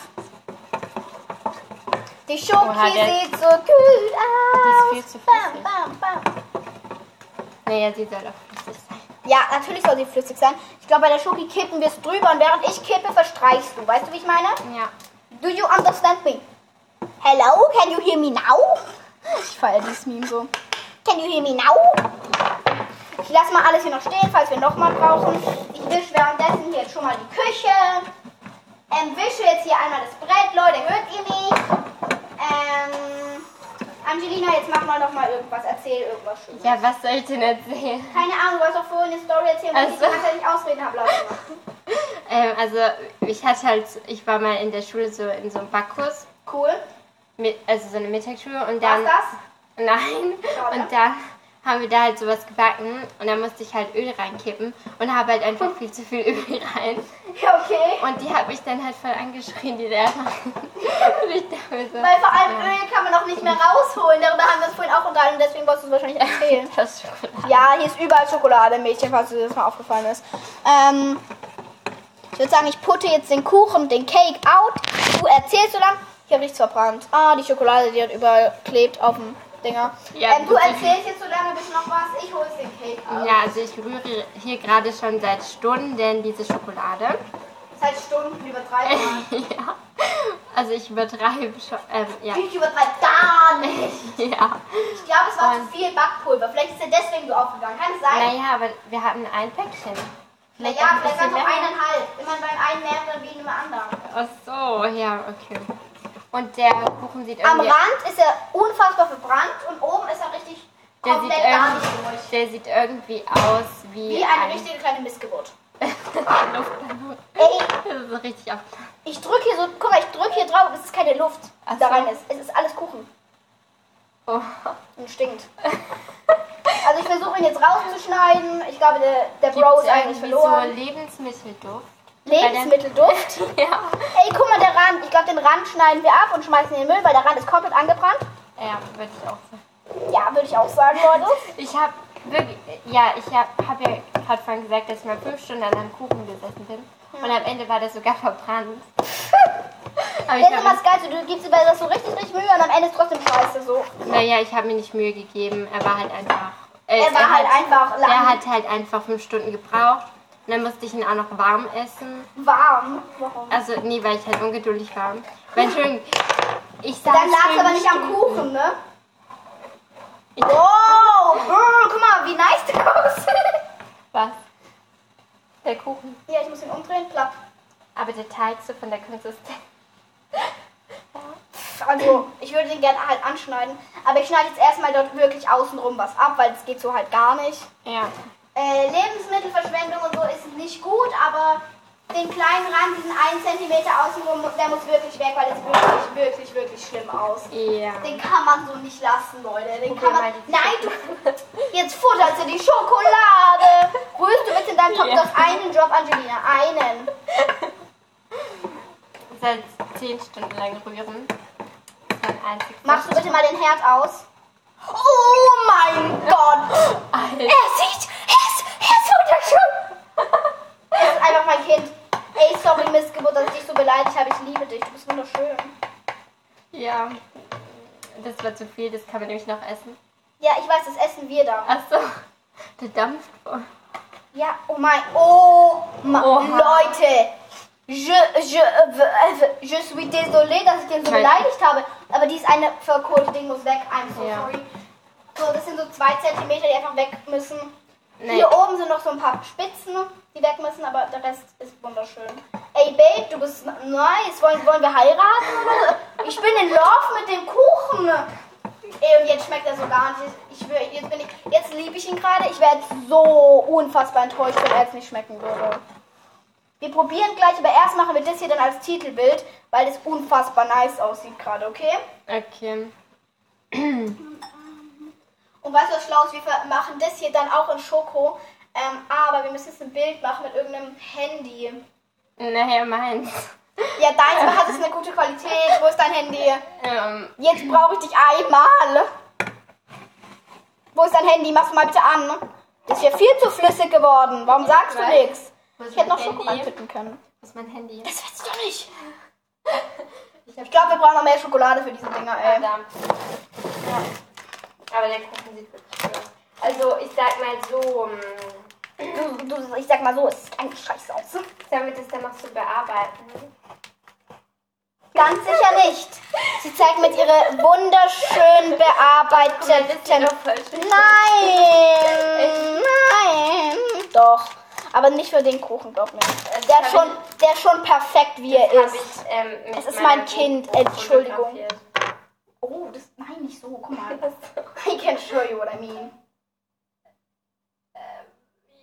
Die Schoki Oha, sieht so gut aus. Die ist viel zu Bam, flüssig. bam, bam. Nee, ja, sie soll auch flüssig sein. Ja, natürlich soll sie flüssig sein. Ich glaube, bei der Schoki kippen wir es drüber und während ich kippe, verstreichst du. Weißt du, wie ich meine? Ja. Do you understand me? Hello, can you hear me now? Ich feiere dieses Meme so. Can you hear me now? Ich lasse mal alles hier noch stehen, falls wir nochmal brauchen. Ich wische währenddessen hier jetzt schon mal die Küche. Ähm, wische jetzt hier einmal das Brett, Leute, hört ihr mich? Ähm, Angelina, jetzt mach mal noch mal irgendwas, erzähl irgendwas Schönes. Ja, was soll ich denn erzählen? Keine Ahnung, du hast doch vorhin eine Story erzählt, wo ich Ach die ganze Zeit nicht ausreden habe lassen. [laughs] Ähm, also, ich hatte halt, ich war mal in der Schule so in so einem Backkurs, Cool. mit, also so eine Mittagsschule und dann... das? [laughs] Nein. Schade. Und dann haben wir da halt sowas gebacken und dann musste ich halt Öl reinkippen und habe halt einfach viel zu viel [laughs] Öl rein. Ja, okay. Und die hat mich dann halt voll angeschrien, die Lehrerin. [laughs] und so, Weil vor allem ja. Öl kann man auch nicht mehr rausholen. Darüber haben wir uns vorhin auch unterhalten, deswegen wolltest du es wahrscheinlich erzählen. [laughs] Ja, hier ist überall Schokolade, Mädchen, falls dir das mal aufgefallen ist. Ähm, ich würde sagen, ich putte jetzt den Kuchen, den Cake out. Du erzählst so lang. Ich habe nichts verbrannt. Ah, die Schokolade, die hat überall klebt auf dem Dinger. Ja, ähm, du erzählst jetzt so lange bis noch was. Ich hole den Cake out. Ja, also ich rühre hier gerade schon seit Stunden diese Schokolade. Seit Stunden übertreiben. [laughs] ja. Also ich übertreibe schon. Ähm, ja. Ich übertreibe gar nicht. [laughs] ja. Ich glaube, es war Und- zu viel Backpulver. Vielleicht ist er deswegen so aufgegangen. Kann es sein? Naja, aber wir hatten ein Päckchen. Vielleicht ja, auch ein vielleicht waren bisschen es noch länger. eineinhalb. Immer beim einen mehrere wie beim anderen. Ach so, ja, okay. Und der Kuchen sieht Am irgendwie... Rand ist er unfassbar verbrannt und oben ist er richtig der sieht, komplett gar nicht irgendwie, durch. der sieht irgendwie aus wie, Wie eine richtige kleine Missgeburt. [laughs] [laughs] Das ist richtig auf. ich drücke hier so, guck mal, ich drücke hier drauf, es ist keine Luft, Ach da so. rein ist. Es ist alles Kuchen Oh. und stinkt. Also ich versuche ihn jetzt rauszuschneiden. Ich glaube, der, der Bro ist eigentlich irgendwie so verloren. Lebensmittelduft? Lebensmittelduft. [laughs] Ja. Ey, guck mal, der Rand. Ich glaube, den Rand schneiden wir ab und schmeißen in den Müll, weil der Rand ist komplett angebrannt. Ja, würde ich auch sagen. Ja, würde ich auch sagen, Leute. [laughs] Ich habe wirklich, ja, ich habe hab ja gerade vorhin gesagt, dass ich mal fünf Stunden an einem Kuchen gesessen bin. Und am Ende war das sogar verbrannt. [laughs] Aber ich Das ist immer das Geilste. Du gibst dir das so richtig, richtig Mühe und am Ende ist trotzdem scheiße so. naja, ich habe mir nicht Mühe gegeben. Er war halt einfach. äh, Er war halt einfach lang. Der hat halt einfach fünf Stunden gebraucht. Und dann musste ich ihn auch noch warm essen. warm. Warum? Also, nee, weil ich halt ungeduldig war. Weil, Entschuldigung, ich saß Dann lag es aber nicht am Kuchen, ne? Ich- Wow! brr, guck mal, wie nice der aussieht. Was? Der Kuchen. Ja, ich muss ihn umdrehen. Platt. Aber der Teig so von der Konsistenz. Also, ich würde den gerne halt anschneiden. Aber ich schneide jetzt erstmal dort wirklich außenrum was ab, weil es geht so halt gar nicht. Ja. Äh, Lebensmittelverschwendung und so ist nicht gut, aber den kleinen Rand, diesen 1 cm außenrum, der muss wirklich weg, weil es wirklich, wirklich, wirklich schlimm aus. Ja. Den kann man so nicht lassen, Leute. Den Probier kann man. Nein, du. Jetzt futterst du die Schokolade. Rührst du bitte in deinem Topf Ja. einen Job, Angelina? Einen. Seit zehn Stunden lang rühren. Machst du bitte mal den Herd aus? Oh mein Gott! Alter. Er sieht. Er er ist wunderschön! Es [laughs] ist einfach mein Kind. Ey, sorry, Missgeburt, dass ich dich so beleidigt habe. Ich liebe dich. Du bist wunderschön. Ja. Das war zu viel, das kann man nämlich noch essen. Ja, ich weiß, das essen wir dann. Achso. Der dampft voll. Ja, oh mein. Oh mein. Leute! Je, je, je suis désolé, dass ich den so beleidigt habe. Aber dies eine verkohlte Ding muss weg. I'm so Ja. sorry. So, das sind so zwei Zentimeter, die einfach weg müssen. Nee. Hier oben sind noch so ein paar Spitzen, die weg müssen, aber der Rest ist wunderschön. Ey, Babe, du bist nice. Wollen, wollen wir heiraten oder so? Ich bin in Love mit dem Kuchen. Ey, und jetzt schmeckt er so gar nicht. Ich will, jetzt bin ich, jetzt liebe ich ihn gerade. Ich wäre so unfassbar enttäuscht, wenn er jetzt nicht schmecken würde. Wir probieren gleich, aber erst machen wir das hier dann als Titelbild, weil das unfassbar nice aussieht gerade, okay? Okay. Und weißt du was Schlaues? Wir machen das hier dann auch in Schoko. Ähm, aber wir müssen jetzt ein Bild machen mit irgendeinem Handy. Nachher meins. [laughs] Ja, deins hat es eine gute Qualität. Wo ist dein Handy? Ähm, Jetzt brauche ich dich einmal. Wo ist dein Handy? Mach's mal bitte an. Das ist ja viel zu flüssig geworden. Warum sagst du Was? nichts? Ich hätte noch Schoko Handy? reintippen können. Wo ist mein Handy? Das willst du doch nicht. [laughs] Ich glaube, wir brauchen noch mehr Schokolade für diese Dinger, ey. Verdammt. Aber der Kuchen sieht wirklich gut aus. Also, ich sag mal so, mh, Du, du, ich sag mal so, es sieht eigentlich scheiße aus. sollen wir das dann noch so bearbeiten? Ganz sicher nicht. Sie zeigt mit ihrer wunderschön bearbeiteten... schön Nein, nein. Doch, aber nicht für den Kuchen, glaub mir. Der ist schon, der ist schon perfekt, wie er ist. ich, ähm, Es ist mein Kind, Entschuldigung. fotografiert. Oh, das, nein, nicht so, guck mal. [laughs] I can show you what I mean.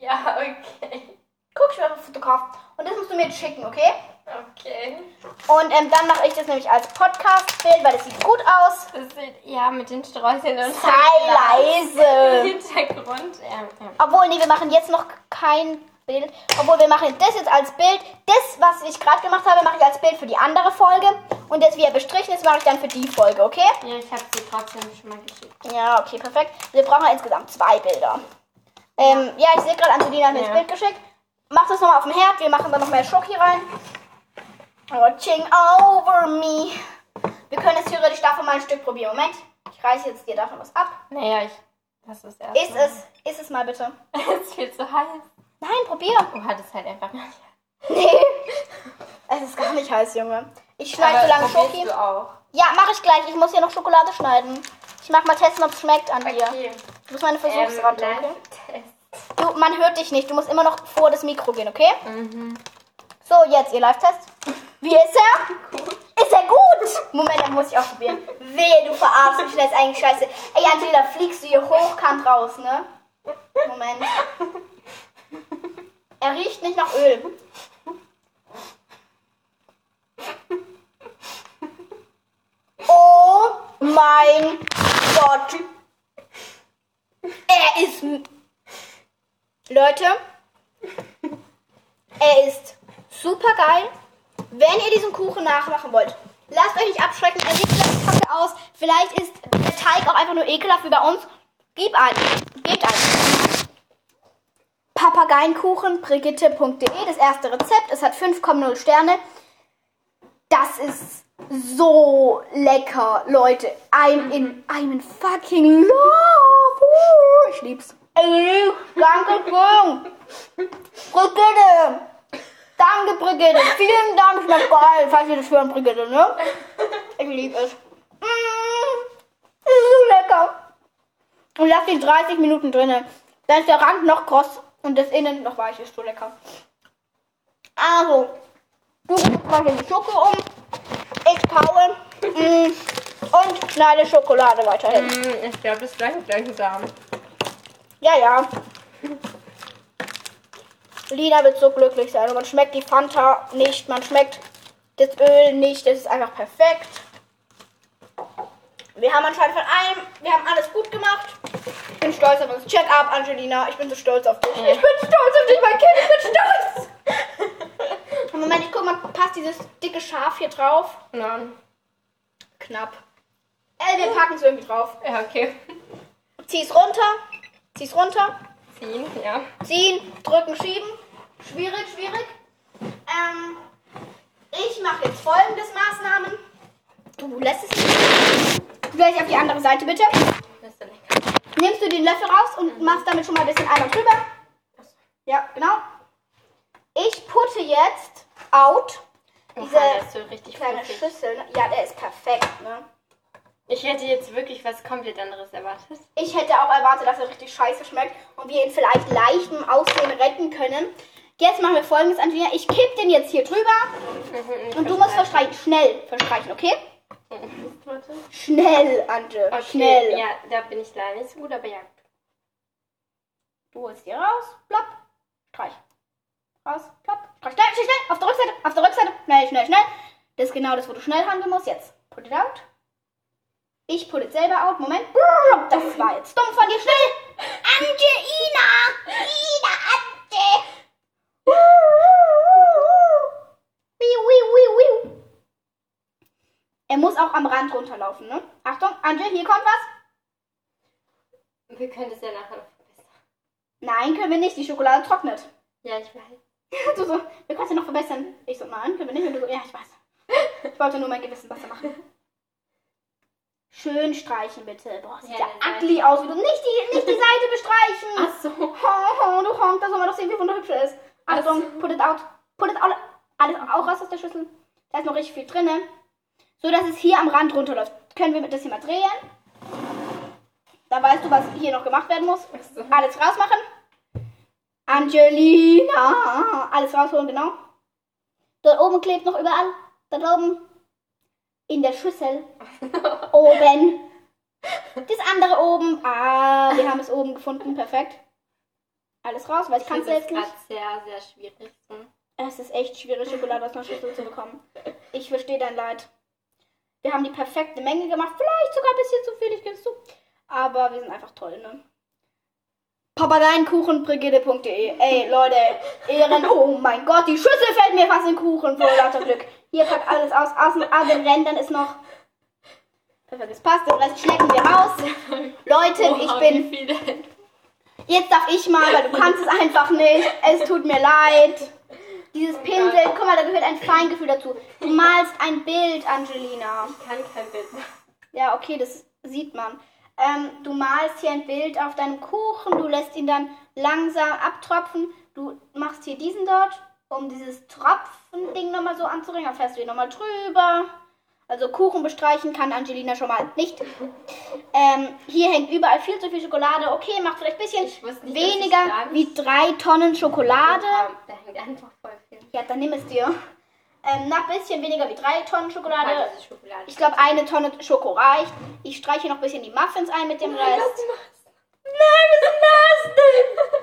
Ja, okay. Guck, ich werde Fotograf. Und das musst du mir jetzt schicken, okay? Okay. Und ähm, dann mache ich das nämlich als Podcast-Bild, weil das sieht gut aus. Das sieht, ja, mit den Sträußchen und Sei Im leise. [laughs] Hintergrund. Ja, ja. Obwohl, nee, wir machen jetzt noch kein Bild. Obwohl, wir machen das jetzt als Bild. Das, was ich gerade gemacht habe, mache ich als Bild für die andere Folge. Und das, wie er bestrichen ist, mache ich dann für die Folge, okay? ja, ich habe sie trotzdem schon mal geschickt. Ja, okay, perfekt. Wir brauchen insgesamt zwei Bilder. Ähm, ja, ich sehe gerade, Angelina hat mir Ja. das Bild geschickt. Mach das nochmal auf dem Herd. Wir machen dann noch mehr Schoki rein. Watching over me. Wir können jetzt theoretisch davon mal ein Stück probieren. Moment, ich reiße jetzt dir davon was ab. Naja, ich. Das ist erst. Ist es, ist es mal bitte. [laughs] es ist viel zu heiß. Nein, probier. Oh, hat es halt einfach nicht. [laughs] Nee. Es ist gar nicht heiß, Junge. Ich schneide so lange Schoki. du auch. Ja, mache ich gleich. Ich muss hier noch Schokolade schneiden. Ich mach mal testen, ob es schmeckt an dir. Okay. Du bist meine Ähm, Versuchsratte, okay? Test. Du, man hört dich nicht. Du musst immer noch vor das Mikro gehen, okay? Mhm. So, jetzt ihr Live-Test. Wie ist er? Gut. [laughs] Ist er gut? Moment, dann muss ich auch probieren. Wehe, du verarschst mich. Das ist eigentlich scheiße. Ey, Angela, fliegst du hier hochkant raus, ne? Moment. [laughs] Er riecht nicht nach Öl. Oh mein Gott. Er ist. Leute, er ist super geil. Wenn ihr diesen Kuchen nachmachen wollt, lasst euch nicht abschrecken. Er sieht vielleicht kacke aus. Vielleicht ist der Teig auch einfach nur ekelhaft wie bei uns. Gib ein. Gebt ein. Papageienkuchen.brigitte.de, das erste Rezept. Es hat 5,0 Sterne. Das ist so lecker, Leute. I'm in, I'm in fucking love. Uh, Ich lieb's. Ey, danke. Brigitte. Danke, Brigitte. Vielen Dank. Schmeckt geil. Falls ihr das hören, Brigitte, ne? Ich liebe es. Mm, ist so lecker. Und lasst ihn 30 Minuten drinnen. Dann ist der Rand noch kross und das Innen noch weich. Ist so lecker. Also, du rührst mal hier die Schoko um. Ich kaue. Mm, und schneide Schokolade weiterhin. Hm, Ich glaube, das gleiche gleich Samen. Ja, ja. Lina wird so glücklich sein. Und man schmeckt die Fanta nicht, man schmeckt das Öl nicht. Es ist einfach perfekt. Wir haben anscheinend von allem, wir haben alles gut gemacht. Ich bin stolz auf uns. Check up, Angelina. Ich bin so stolz auf dich. Ich bin stolz auf dich, mein Kind. Ich bin stolz. [laughs] Moment, ich guck mal, passt dieses dicke Schaf hier drauf? Nein. Knapp. Äh, wir packen es irgendwie drauf. Ja, okay. Zieh's runter. Zieh's runter. Ziehen, ja. Ziehen, drücken, schieben. Schwierig, schwierig. Ähm, ich mache jetzt folgendes Maßnahmen. Du lässt es nicht. Gleich auf die andere Seite bitte. Das ist so lecker. Nimmst du den Löffel raus und machst damit schon mal ein bisschen einmal drüber. Ja, genau. Ich putte jetzt out Oha, diese kleine fluffig. Schüssel. Ja, der ist perfekt, ne? Ich hätte jetzt wirklich was komplett anderes erwartet. Ich hätte auch erwartet, dass er richtig scheiße schmeckt und wir ihn vielleicht leicht im Aussehen retten können. Jetzt machen wir folgendes, Angelina. Ich kipp den jetzt hier drüber und du musst verstreichen. Schnell verstreichen, okay? Warte. Schnell, Ante. Okay, Schnell. Ja, da bin ich leider nicht so gut, aber ja. Du holst hier raus. Plopp. Streich. Raus. Plopp. Streich. Schnell, schnell, schnell. Auf der Rückseite. Auf der Rückseite. Schnell, schnell, schnell. Das ist genau das, wo du schnell handeln musst. Jetzt. Put it out. Ich put it selber out. Moment. Das war jetzt dumm von dir. Schnell. Angelina. Ina, Ante. Wiu, wiu, wiu, wiu. Er muss auch am Rand runterlaufen, ne? Achtung, Angel, hier kommt was. Wir können das ja nachher noch verbessern. Nein, können wir nicht. Die Schokolade trocknet. Ja, ich weiß. [laughs] Du so, wir können es ja noch verbessern. Ich so, nein, können wir nicht. Und du so, ja, ich weiß. Ich wollte nur mein Gewissen besser machen. [laughs] Schön streichen, bitte. Boah, sieht ja, Ja, ugly aus. Wie du nicht die, nicht die Seite bestreichen. Ach so. [laughs] Oh, du Honk, da soll man doch sehen, wie wunderhübsch er ist. Achtung, Ach so. put it out. Put it out. Alles auch raus aus der Schüssel. Da ist noch richtig viel drin. So, dass es hier am Rand runterläuft. Können wir das hier mal drehen? Da weißt du, was hier noch gemacht werden muss. Alles rausmachen. Angelina. Alles rausholen, genau. Dort oben klebt noch überall. Da oben. In der Schüssel. [laughs] Oben. Das andere oben. Ah, wir haben es oben gefunden. Perfekt. Alles raus, weil ich Ich kann es selbst nicht. gerade sehr, sehr schwierig. So. Es ist echt schwierig, Schokolade aus einer Schüssel zu bekommen. Ich verstehe dein Leid. Wir haben die perfekte Menge gemacht. Vielleicht sogar ein bisschen zu viel, ich gebe es zu. Aber wir sind einfach toll, ne? Papageienkuchenbrigitte.de Ey, Leute, Ehren. Oh mein Gott, die Schüssel fällt mir fast in den Kuchen vor lauter Glück. Hier packt alles aus. Außen an den Rändern ist noch. Perfekt, es passt. Den Rest schlecken wir raus. Leute, ich bin. Jetzt darf ich mal, weil du kannst es einfach nicht. Es tut mir leid. Dieses Pinsel, guck mal, da gehört ein Feingefühl dazu. Du malst ein Bild, Angelina. Ich kann kein Bild machen. Ja, okay, das sieht man. Ähm, du malst hier ein Bild auf deinem Kuchen, du lässt ihn dann langsam abtropfen. Du machst hier diesen dort, um dieses Tropfen-Ding nochmal so anzubringen. Dann fährst du hier nochmal drüber. Also Kuchen bestreichen kann Angelina schon mal nicht. Ähm, hier hängt überall viel zu viel Schokolade. Okay, macht vielleicht ein bisschen nicht, weniger wie drei Tonnen Schokolade. Da hängt einfach voll viel. Ja, dann nimm es dir. Ähm, noch ein bisschen weniger wie drei Tonnen Schokolade. Schokolade. Ich glaube, eine Tonne Schoko reicht. Ich streiche noch ein bisschen die Muffins ein mit dem Rest. Nein, was ist das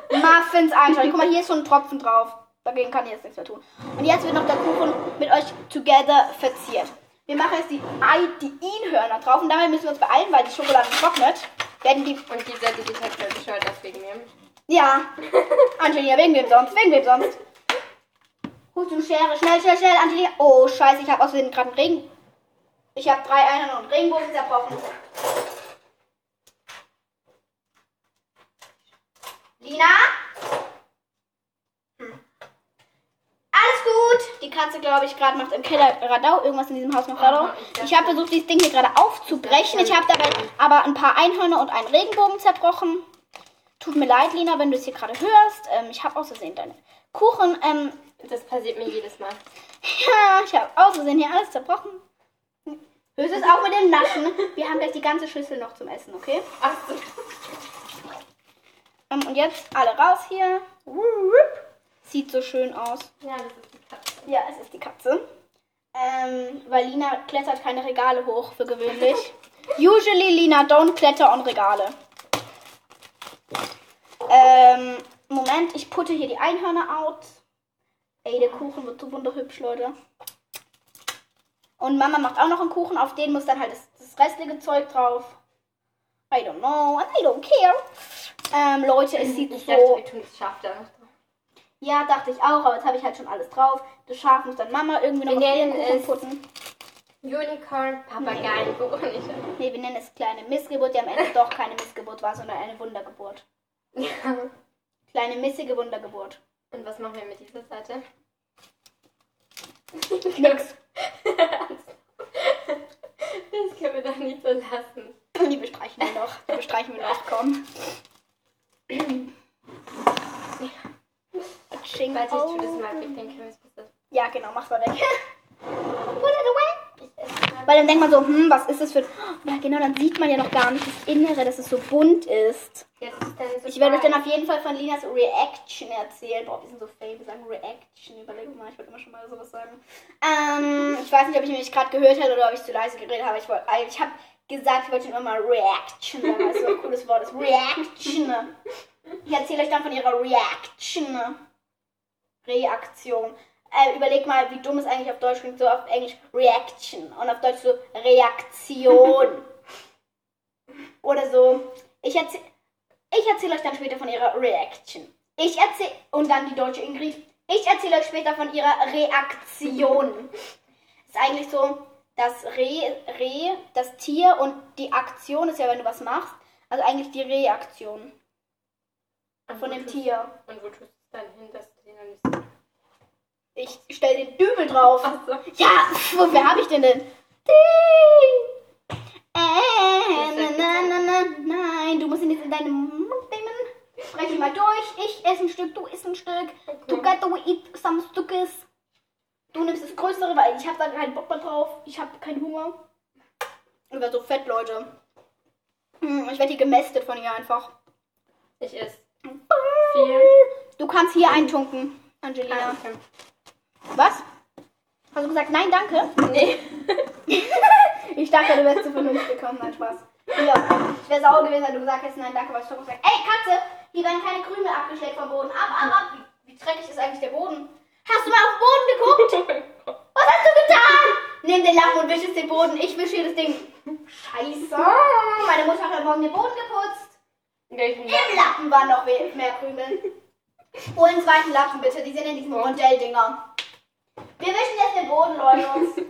denn? Muffins einstreichen. Guck mal, hier ist so ein Tropfen drauf. Dagegen kann ich jetzt nichts mehr tun. Und jetzt wird noch der Kuchen mit euch together verziert. Wir machen jetzt die Ei, die I-Hörner drauf und dabei müssen wir uns beeilen, weil die Schokolade trocknet. Werden die. Und die sollte halt voll bescheuert auf wegen mir. Ja. [laughs] Angelina, wegen wem sonst? Wegen wem sonst? Holst du Schere? Schnell, schnell, schnell, Angelina. Oh, scheiße, ich habe außerdem gerade einen Regen. Ich habe drei Einhörner und Regenbogen zerbrochen. Lina? Hm. Alles gut. Die Katze, glaube ich, gerade macht im Keller Radau. Irgendwas in diesem Haus macht Radau. Ich habe versucht, dieses Ding hier gerade aufzubrechen. Ich habe dabei aber ein paar Einhörner und einen Regenbogen zerbrochen. Tut mir leid, Lina, wenn du es hier gerade hörst. Ähm, ich habe aus Versehen deine Kuchen. Ähm, Das passiert mir jedes Mal. ja, ich habe aus Versehen hier alles zerbrochen. Höchstens auch mit dem Naschen. Wir haben gleich die ganze Schüssel noch zum Essen, okay? Ach so. Ähm, und jetzt alle raus hier. Sieht so schön aus. Ja, das ist. Ja, es ist die Katze. Ähm, weil Lina klettert keine Regale hoch, für gewöhnlich. [laughs] Usually Lina don't kletter on Regale. Ähm, Moment, ich putte hier die Einhörner out. Ey, der Kuchen wird so wunderhübsch, Leute. Und Mama macht auch noch einen Kuchen, auf den muss dann halt das, das restliche Zeug drauf. I don't know, and I don't care. Ähm, Leute, es sieht Ich so... dachte, wir tun das Schaf da noch. Ja, dachte ich auch, aber jetzt habe ich halt schon alles drauf. Das Schaf muss dann Mama irgendwie noch Wir nennen es- putten. Unicorn, Papageien, wo nicht. Nee, wir nennen es kleine Missgeburt, die am Ende doch keine Missgeburt war, sondern eine Wundergeburt. Ja. Kleine missige Wundergeburt. Und was machen wir mit dieser Seite? Nix. [laughs] Das können wir doch nicht so lassen. Die bestreichen wir noch. Die bestreichen wir noch, komm. Tsching. Warte, ich tue das mal weg, dann können wir es besser. Ja, genau, mach's mal weg. [laughs] Weil dann denkt man so, hm, was ist das für. [gasps] Ja, genau, dann sieht man ja noch gar nicht das Innere, dass es so bunt ist. Jetzt ist so Ich werde euch dann auf jeden Fall von Linas Reaction erzählen. Boah, wir sind so fame, wir sagen Reaction. Überleg mal, ich wollte immer schon mal sowas sagen. Ähm, ich weiß nicht, ob ich mich gerade gehört habe oder ob ich zu leise geredet habe. Ich, wollte, ich habe gesagt, ich wollte immer mal Reaction sagen, weil es so ein cooles Wort ist. Reaction. Ich erzähle euch dann von ihrer Reaction. Reaktion. Äh, überleg mal, wie dumm es eigentlich auf Deutsch klingt, so auf Englisch Reaction und auf Deutsch so Reaktion. [laughs] Oder so. Ich erzähle ich erzähle euch dann später von ihrer Reaction. Ich erzähle und dann die deutsche Ingrid. Ich erzähle euch später von ihrer Reaktion. [laughs] ist eigentlich so, das Re, Re, das Tier und die Aktion ist ja, wenn du was machst. Also eigentlich die Reaktion von dem Tier. Und wo tust du es dann hin, dass du den dann nicht Ich stelle den Dübel drauf. Ach so. Ja, wofür habe ich den denn? Die- Äh, na, na, na, na, nein, du musst ihn jetzt in deinen Mund nehmen. Spreche mal durch. Ich esse ein Stück, du isst ein Stück. Together we eat some Stückes. Du nimmst das Größere, weil ich habe da keinen Bock mehr drauf. Ich habe keinen Hunger. Ich werde so fett, Leute. Hm, Ich werde hier gemästet von ihr einfach. Ich esse viel. Du kannst hier eintunken, Angelina. Okay. Was? Hast du gesagt, nein, danke? Nee. [laughs] Ich dachte, du wärst zu vernünftig gekommen. Nein, Spaß. Ja, ich wäre sauer gewesen, wenn du gesagt hättest, nein, danke, weil ich doch gesagt ey, Katze, hier werden keine Krümel abgeschleckt vom Boden. Ab, ab, ab. Wie, wie dreckig ist eigentlich der Boden? Hast du mal auf den Boden geguckt? [laughs] Was hast du getan? Nimm den Lappen und wisch es den Boden. Ich wische hier das Ding. Scheiße. Meine Mutter hat heute Morgen den Boden geputzt. Welchen Im Lappen waren noch mehr Krümel. Hol einen zweiten Lappen bitte, die sind in diesen Rondelldinger. Wir wischen jetzt den Boden, Leute. [laughs]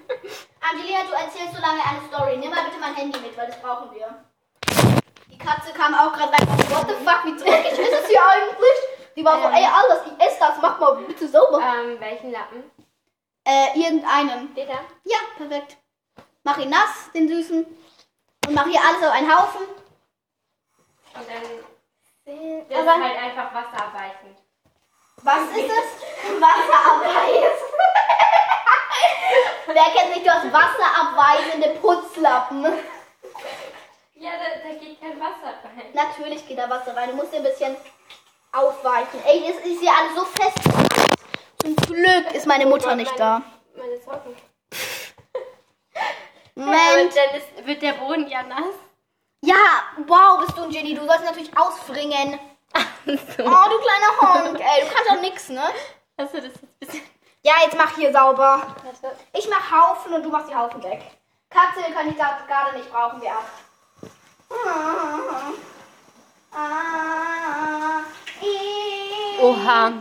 Angelina, du erzählst so lange eine Story. Nimm mal bitte mein Handy mit, weil das brauchen wir. Die Katze kam auch gerade rein. What the fuck, wie dreckig ist es hier eigentlich? Die war so, Ähm. ey, alles, ich esse das, mach mal bitte sauber. Ähm, welchen Lappen? Äh, irgendeinen. Da? Ja, perfekt. Mach ihn nass, den süßen. Und mach hier alles auf einen Haufen. Und dann das Aber- ist halt einfach wasserabweichend. Was ist es? Wasserabweis. Wer kennt nicht, du hast wasserabweisende Putzlappen. Ja, da, da geht kein Wasser rein. Natürlich geht da Wasser rein. Du musst ein bisschen aufweichen. Ey, es ist hier alles so fest. Zum Glück ist meine Mutter nicht da. Meine Socken. [laughs] Und dann ist, wird der Boden ja nass. Ja, wow, bist du ein Genie. Du sollst natürlich ausfringen. so. Oh, du kleiner Honk. Ey, du kannst doch nix, ne? Hast du das jetzt ein bisschen... Ja, jetzt mach hier sauber. Ich mach Haufen und du machst die Haufen weg. Katze kann ich gerade nicht, brauchen wir ab. Oha.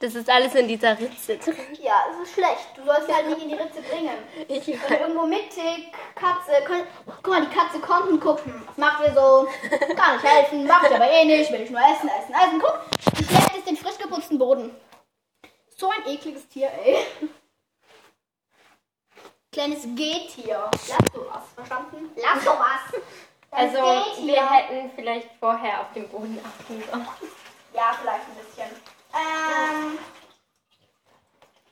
Das ist alles in dieser Ritze drin. Ja, es ist schlecht. Du sollst sie halt nicht in die Ritze bringen. Ich Sondern irgendwo mittig, Katze. Kann, guck mal, die Katze kommt und guckt. hm, Was macht ihr so? [laughs] Kann nicht helfen, macht aber eh nicht. Will ich nur essen, essen, essen. Guck, die schleppt jetzt den frisch geputzten Boden. So ein ekliges Tier, ey. Kleines Gehtier. Lass du was, verstanden? Lass du was. Kleines Also, wir hätten vielleicht vorher auf den Boden achten sollen. Ja, vielleicht ein bisschen. Ähm,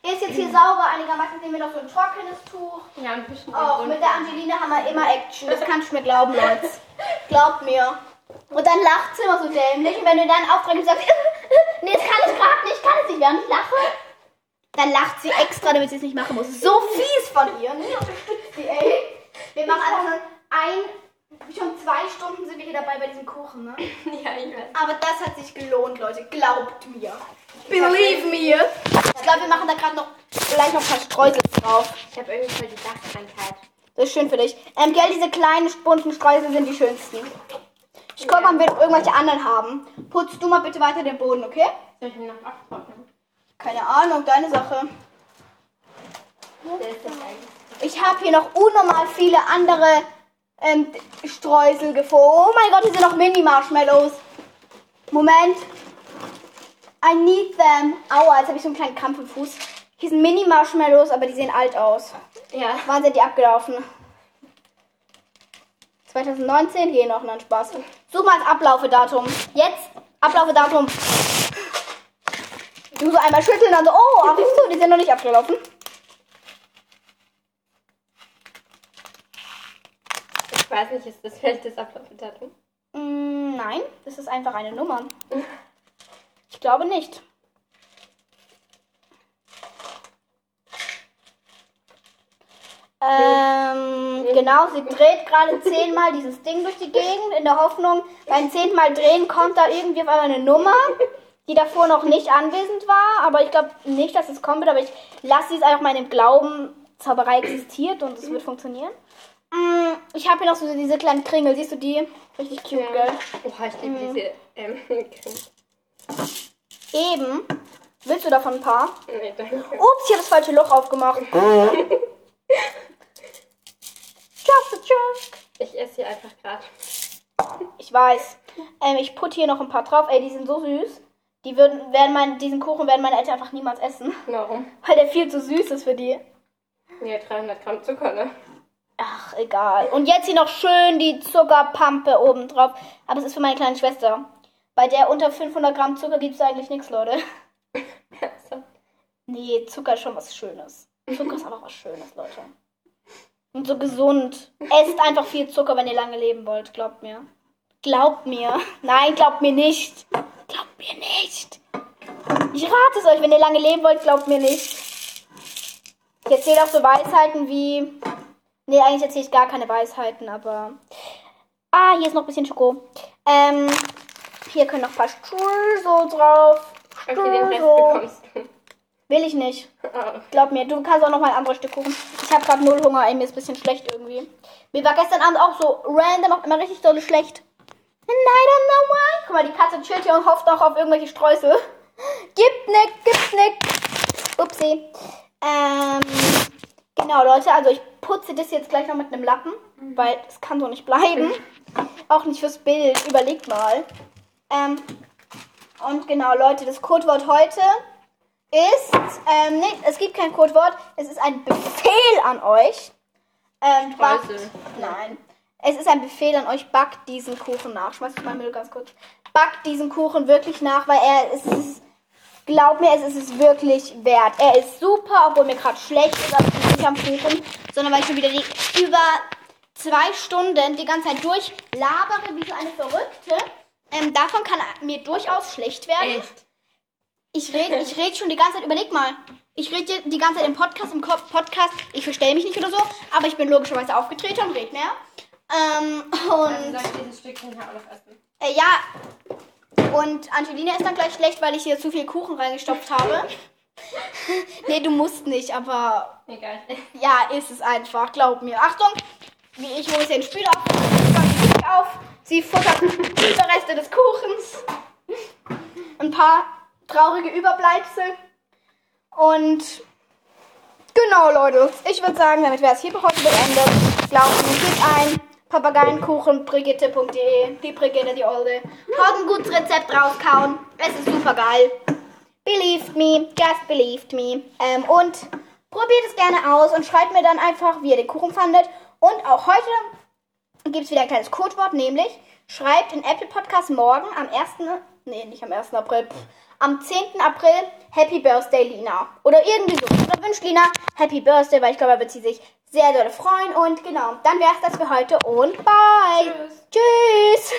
ist jetzt hier sauber einigermaßen. Nehmen wir noch so ein trockenes Tuch. Ja, ein bisschen Auch mit der Angelina haben wir immer Action. Das kannst du mir glauben, Leute. Glaubt mir. Und dann lacht sie immer so dämlich. Und wenn du dann auftragst und sagst, [laughs] nee, das kann ich gerade nicht, kann es nicht, während ich lache, dann lacht sie extra, damit sie es nicht machen muss. So fies von ihr. Nee, unterstützt sie, ey. Wir machen einfach nur ein, schon zwei Stunden sind wir hier dabei bei diesem Kuchen, ne? [laughs] Ja, ich weiß. Aber das hat sich gelohnt, Leute. Glaubt mir. Believe me. Ich glaube, wir machen da gerade noch gleich noch ein paar Streusel drauf. Ich habe irgendwie voll die Dachkrankheit. Das ist schön für dich. Ähm, gell, diese kleinen bunten Streusel sind die schönsten. Ich guck mal, ob wir noch irgendwelche anderen haben. Putzt du mal bitte weiter den Boden, okay? Soll ich ihn noch abtrocknen? Keine Ahnung, deine Sache. Ich habe hier noch unnormal viele andere ähm, Streusel gefunden. Oh mein Gott, hier sind noch Mini-Marshmallows. Moment. I need them. Aua, jetzt habe ich so einen kleinen Krampf im Fuß. Hier sind Mini-Marshmallows, aber die sehen alt aus. Ja. Wann sind die abgelaufen? 2019? Hier noch, nein, Spaß. Such mal das Ablaufedatum. Jetzt, Ablaufedatum. Du so einmal schütteln, dann so, oh, ach so, die sind noch nicht abgelaufen. Ich weiß nicht, ist das vielleicht das Ablaufdatum? Mm, nein, das ist einfach eine Nummer. [laughs] Ich glaube nicht. Ähm, genau, sie dreht gerade zehnmal dieses Ding durch die Gegend in der Hoffnung, beim zehnten Mal drehen kommt da irgendwie auf einmal eine Nummer, die davor noch nicht anwesend war. Aber ich glaube nicht, dass es kommen wird, aber ich lasse sie es einfach mal in dem Glauben, Zauberei existiert und es wird funktionieren. Mm, Ich habe hier noch so diese kleinen Kringel, siehst du die? Richtig cute, gell? Oha, ich liebe diese ähm, [laughs] Creme. Eben. Willst du davon ein paar? Nee, danke. Ups, ich habe das falsche Loch aufgemacht. [laughs] Just a joke. Ich esse hier einfach gerade. Ich weiß. Ähm, ich putte hier noch ein paar drauf. Ey, die sind so süß. Die würden, werden mein, diesen Kuchen werden meine Eltern einfach niemals essen. Warum? Weil der viel zu süß ist für die. Ja, 300 Gramm Zucker, ne? Ach, egal. Und jetzt hier noch schön die Zuckerpampe oben drauf. Aber es ist für meine kleine Schwester. Bei der unter 500 Gramm Zucker gibt es eigentlich nichts, Leute. [laughs] Nee, Zucker ist schon was Schönes. Zucker ist einfach was Schönes, Leute. Und so gesund. Esst einfach viel Zucker, wenn ihr lange leben wollt. Glaubt mir. Glaubt mir. Nein, glaubt mir nicht. Glaubt mir nicht. Ich rate es euch, wenn ihr lange leben wollt, glaubt mir nicht. Ich erzähle auch so Weisheiten wie. Nee, eigentlich erzähle ich gar keine Weisheiten, aber. Ah, hier ist noch ein bisschen Schoko. Ähm, hier können noch ein paar Stuhl so drauf. Okay, den Rest bekommst du. Will ich nicht. [laughs] Oh. Glaub mir, du kannst auch noch mal ein anderes Stück Kuchen. Ich habe gerade null Hunger, ey, mir ist ein bisschen schlecht irgendwie. Mir war gestern Abend auch so random auch immer richtig dolle schlecht. And I don't know why. Guck mal, die Katze chillt hier und hofft noch auf irgendwelche Streusel. Gibt nick, gibt nick. Upsi. Ähm, genau, Leute, also ich putze das jetzt gleich noch mit einem Lappen, weil es kann so nicht bleiben. Auch nicht fürs Bild. Überlegt mal. Ähm, und genau, Leute, das Codewort heute ist, ähm, nee, es gibt kein Codewort, es ist ein Befehl an euch. Ähm, backt, nein, es ist ein Befehl an euch, backt diesen Kuchen nach. Schmeiß ich mal Müll ganz kurz. Backt diesen Kuchen wirklich nach, weil er es ist, glaub mir, es ist es wirklich wert. Er ist super, obwohl mir gerade schlecht ist, aber liegt nicht am Kuchen, sondern weil ich schon wieder die, über zwei Stunden die ganze Zeit durchlabere wie so eine Verrückte. Ähm, davon kann mir durchaus schlecht werden. Echt? Ich rede ich red schon die ganze Zeit, überleg mal. Ich rede die ganze Zeit im Podcast, im Ko- Podcast, ich verstelle mich nicht oder so, aber ich bin logischerweise aufgetreten und rede mehr. Ähm, und soll ich dieses Stückchen hier auch noch essen? äh, ja, und Angelina ist dann gleich schlecht, weil ich hier zu viel Kuchen reingestopft habe. [laughs] nee, du musst nicht, aber Egal. [laughs] ja, ist es einfach, glaub mir. Achtung, wie ich hole den Spiel auf, auf, sie futtert Überreste des Kuchens, ein paar traurige Überbleibsel und genau, Leute, ich würde sagen, damit wäre es hier für heute beendet. Glaubt mir, gebt ein papageienkuchenbrigitte.de, die Brigitte, die Olde. Haut ein gutes Rezept rauskauen, es ist super geil. Believed me, just believed me. Ähm, und probiert es gerne aus und schreibt mir dann einfach, wie ihr den Kuchen fandet. Und auch heute gibt es wieder ein kleines Codewort, nämlich schreibt in Apple Podcast morgen am 1. Nee, nicht am 1. April. Pff, am 10. April Happy Birthday Lina. Oder irgendwie so. Oder wünscht Lina Happy Birthday, weil ich glaube, er wird sie sich sehr doll freuen. Und genau, dann wäre es das für heute und bye. Tschüss. Tschüss.